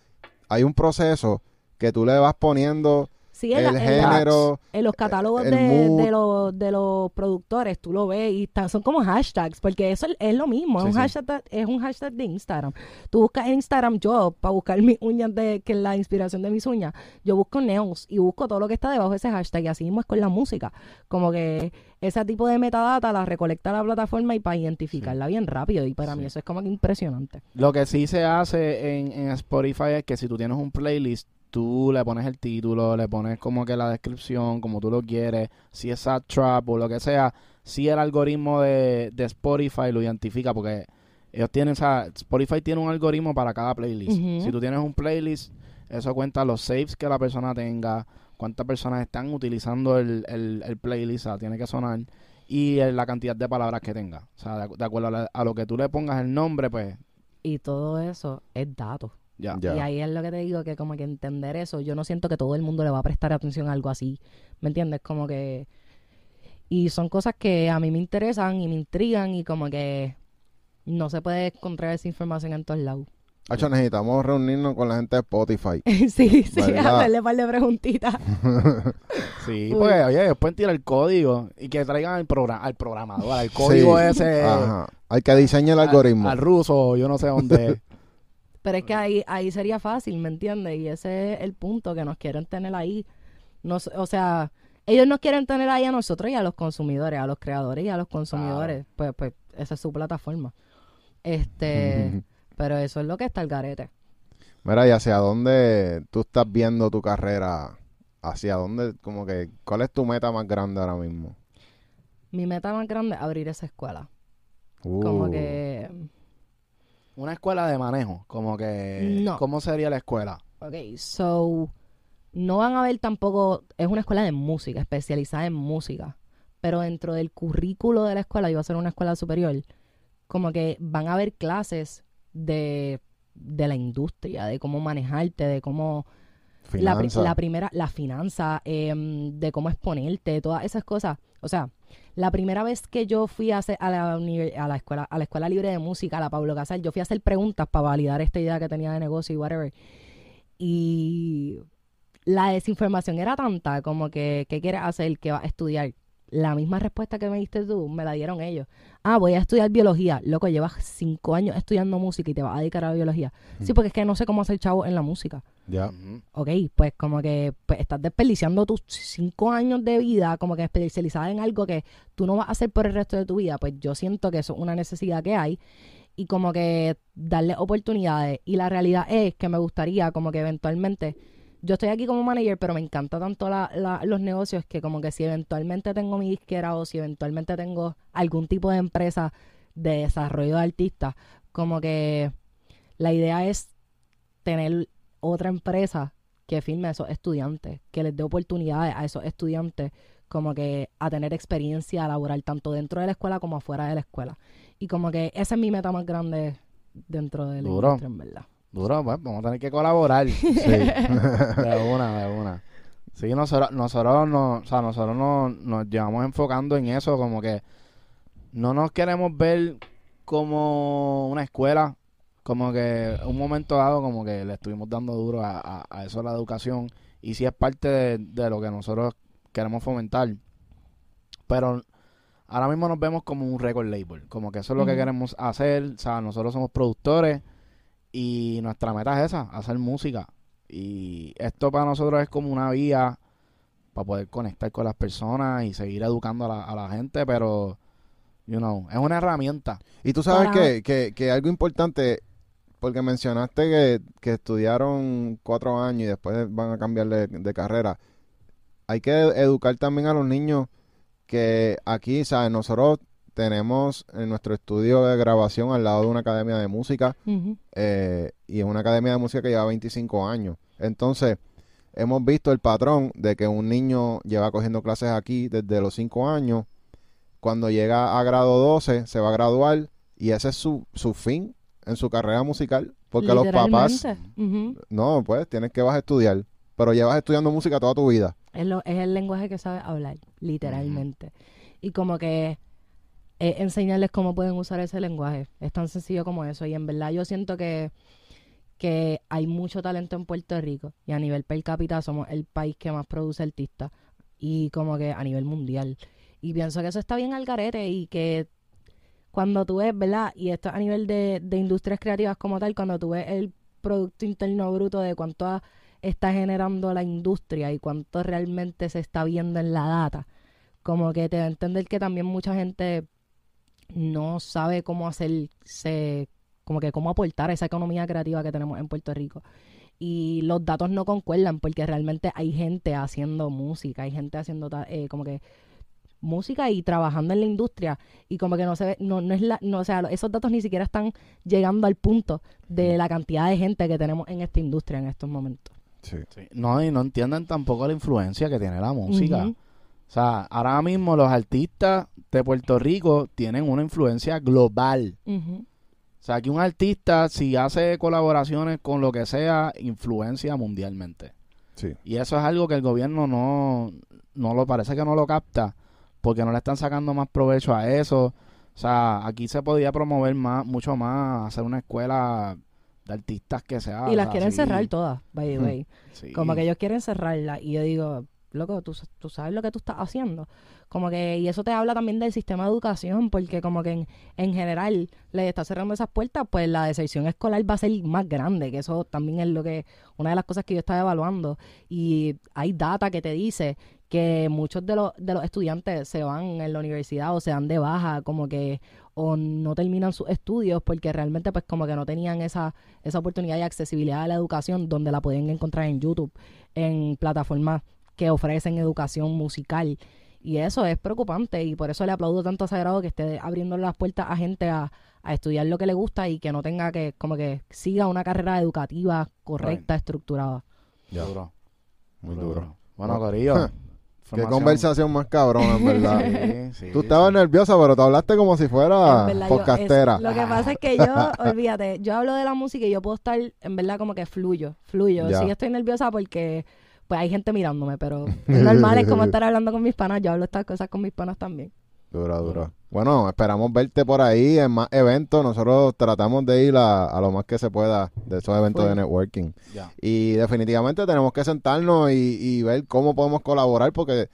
hay un proceso que tú le vas poniendo Sí, en, el la- en la- género, en los catálogos de, de los, de los productores, tú lo ves y están- son como hashtags, porque eso es, es lo mismo, es, un sí. hashtag, es un hashtag de Instagram. Tú buscas en Instagram, yo, para buscar mis uñas, de que es la inspiración de mis uñas, yo busco neons y busco todo lo que está debajo de ese hashtag y así mismo es con la música. Como que ese tipo de metadata la recolecta la plataforma y para identificarla bien rápido y para mí eso es como que impresionante. Lo que sí se hace en, en Spotify es que si tú tienes un playlist, tú le pones el título, le pones como que la descripción, como tú lo quieres, si es sad trap o lo que sea, si el algoritmo de, de Spotify lo identifica porque ellos tienen, o sea, Spotify tiene un algoritmo para cada playlist. Si tú tienes un playlist, eso cuenta los saves que la persona tenga, cuántas personas están utilizando el, el, el playlist, o sea, tiene que sonar, y la cantidad de palabras que tenga. O sea, de acuerdo a, la- a lo que tú le pongas el nombre, pues Y todo eso es datos. Y ahí es lo que te digo, que como que entender eso, yo no siento que todo el mundo le va a prestar atención a algo así, ¿me entiendes? Como que... Y son cosas que a mí me interesan y me intrigan y como que no se puede encontrar esa información en todos lados. Hacho, necesitamos reunirnos con la gente de Spotify. sí, sí, ¿Verdad? hacerle un par de preguntitas. Sí, Uy. porque oye, pueden tirar el código y que traigan al, programa al programador, al código Sí. ese, Ajá. Hay que diseñar el al- algoritmo. Al, ruso, yo no sé dónde. Pero es que ahí, ahí sería fácil, ¿me entiendes? Y ese es el punto que nos quieren tener ahí. Nos, o sea, ellos nos quieren tener ahí a nosotros y a los consumidores, a los creadores y a los consumidores. Pues, pues esa es su plataforma. Este, pero eso es lo que está el garete. Mira, ¿y hacia dónde tú estás viendo tu carrera? ¿Hacia dónde, como que, cuál es tu meta más grande ahora mismo? Mi meta más grande es abrir esa escuela. Uh, Como que, Una escuela de manejo, como que... No. ¿Cómo sería la escuela? ok, so, no van a ver tampoco, es una escuela de música, especializada en música. Pero dentro del currículo de la escuela, iba a ser una escuela superior, como que van a haber clases de, de la industria, de cómo manejarte, de cómo la, la primera, la finanza, em, de cómo exponerte, todas esas cosas. O sea, la primera vez que yo fui a, hacer, a, la, escuela a la escuela libre de música, a la Pablo Casal, yo fui a hacer preguntas para validar esta idea que tenía de negocio y whatever. Y la desinformación era tanta como que, ¿qué quieres hacer? ¿Qué vas a estudiar? La misma respuesta que me diste tú, me la dieron ellos. Ah, voy a estudiar biología. Loco, llevas cinco años estudiando música y te vas a dedicar a la biología. Sí, porque es que no sé cómo hacer chavo en la música. Ya. Ok, pues como que pues, estás desperdiciando tus cinco años de vida como que especializada en algo que tú no vas a hacer por el resto de tu vida. Pues yo siento que eso es una necesidad que hay y como que darle oportunidades. Y la realidad es que me gustaría como que eventualmente, yo estoy aquí como manager, pero me encanta tanto la- la- los negocios que como que si eventualmente tengo mi disquera o si eventualmente tengo algún tipo de empresa de desarrollo de artistas, como que la idea es tener otra empresa que firme a esos estudiantes, que les dé oportunidades a esos estudiantes como que a tener experiencia laboral tanto dentro de la escuela como afuera de la escuela. Y como que esa es mi meta más grande dentro de la industria, en verdad. Duro, pues vamos a tener que colaborar. Sí. de una, de una. Sí, nosotros, nosotros, no, o sea, nosotros nos, nos llevamos enfocando en eso, como que no nos queremos ver como una escuela, como que un momento dado como que le estuvimos dando duro a, a- a eso la educación y sí es parte de, de lo que nosotros queremos fomentar. Pero ahora mismo nos vemos como un record label, como que eso es lo que queremos hacer, o sea, nosotros somos productores y nuestra meta es esa, hacer música. Y esto para nosotros es como una vía para poder conectar con las personas y seguir educando a la, a la gente, pero, you know, es una herramienta. Y tú sabes Para- que, que, que algo importante, porque mencionaste que, que estudiaron cuatro años y después van a cambiar de, de carrera. Hay que educar también a los niños que aquí, ¿sabes? Nosotros tenemos en nuestro estudio de grabación al lado de una academia de música eh, y es una academia de música que lleva 25 años. Entonces, hemos visto el patrón de que un niño lleva cogiendo clases aquí desde los 5 años. Cuando llega a grado 12, se va a graduar y ese es su, su fin en su carrera musical. Porque los papás, Literalmente. Ujú. no, pues tienes que vas a estudiar, pero llevas estudiando música toda tu vida. Es, lo- es el lenguaje que sabe hablar, literalmente. Y como que eh, enseñarles cómo pueden usar ese lenguaje. Es tan sencillo como eso. Y en verdad yo siento que, que hay mucho talento en Puerto Rico. Y a nivel per cápita somos el país que más produce artistas. Y como que a nivel mundial. Y pienso que eso está bien al garete y que cuando tú ves, ¿verdad? Y esto a nivel de, de industrias creativas como tal, cuando tú ves el Producto Interno Bruto de cuánto está generando la industria y cuánto realmente se está viendo en la data, como que te da a entender que también mucha gente no sabe cómo hacerse, como que cómo aportar a esa economía creativa que tenemos en Puerto Rico. Y los datos no concuerdan porque realmente hay gente haciendo música, hay gente haciendo eh, como que música y trabajando en la industria y como que no se ve, no, no es la, no, o sea, esos datos ni siquiera están llegando al punto de la cantidad de gente que tenemos en esta industria en estos momentos. Sí. No, y no entienden tampoco la influencia que tiene la música. O sea, ahora mismo los artistas de Puerto Rico tienen una influencia global. O sea, que un artista, si hace colaboraciones con lo que sea, influencia mundialmente. Sí. Y eso es algo que el gobierno no, no lo parece que no lo capta, porque no le están sacando más provecho a eso. O sea, aquí se podía promover más, mucho más, hacer una escuela de artistas que sea. y las o sea, quieren sí, cerrar todas, by the way. sí. Como que ellos quieren cerrarla. Y yo digo, loco, ¿tú, tú sabes lo que tú estás haciendo. Como que, y eso te habla también del sistema de educación, porque como que en, en general le está cerrando esas puertas, pues la deserción escolar va a ser más grande, que eso también es lo que, una de las cosas que yo estaba evaluando. Y hay data que te dice que muchos de los, de los estudiantes se van en la universidad o se dan de baja, como que, o no terminan sus estudios porque realmente pues como que no tenían esa, esa oportunidad y accesibilidad a la educación donde la pueden encontrar en YouTube, en plataformas que ofrecen educación musical. Y eso es preocupante y por eso le aplaudo tanto a Sagrado que esté abriendo las puertas a gente a, a estudiar lo que le gusta y que no tenga que, como que siga una carrera educativa correcta, estructurada. Ya. Duro, Muy duro. Bueno, Corillo. Qué conversación más cabrona, en verdad. Sí, sí, Tú estabas sí. nerviosa, pero te hablaste como si fuera En verdad, yo- podcastera. es- lo que pasa es que yo, olvídate, yo hablo de la música y yo puedo estar, en verdad, como que fluyo, fluyo. Ya. Sí estoy nerviosa porque, pues, hay gente mirándome, pero es normal, es como estar hablando con mis panas. Yo hablo estas cosas con mis panas también. Dura, dura. Bueno, esperamos verte por ahí en más eventos. Nosotros tratamos de ir a, a lo más que se pueda de esos eventos de networking. Y definitivamente tenemos que sentarnos y, y ver cómo podemos colaborar porque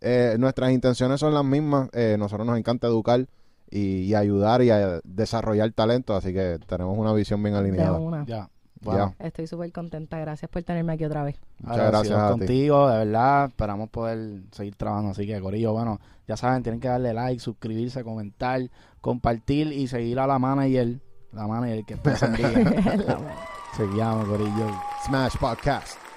eh, nuestras intenciones son las mismas. Eh, nosotros nos encanta educar y, y ayudar y a desarrollar talento, así que tenemos una visión bien alineada. una. Ya. Bueno, Estoy súper contenta. Gracias por tenerme aquí otra vez. Muchas gracias a ti. contigo, de verdad. Esperamos poder seguir trabajando. Así que, Corillo, bueno, ya saben, tienen que darle like, suscribirse, comentar, compartir y seguir a la manager. La manager que está. Seguíamos, Corillo. Smash Podcast.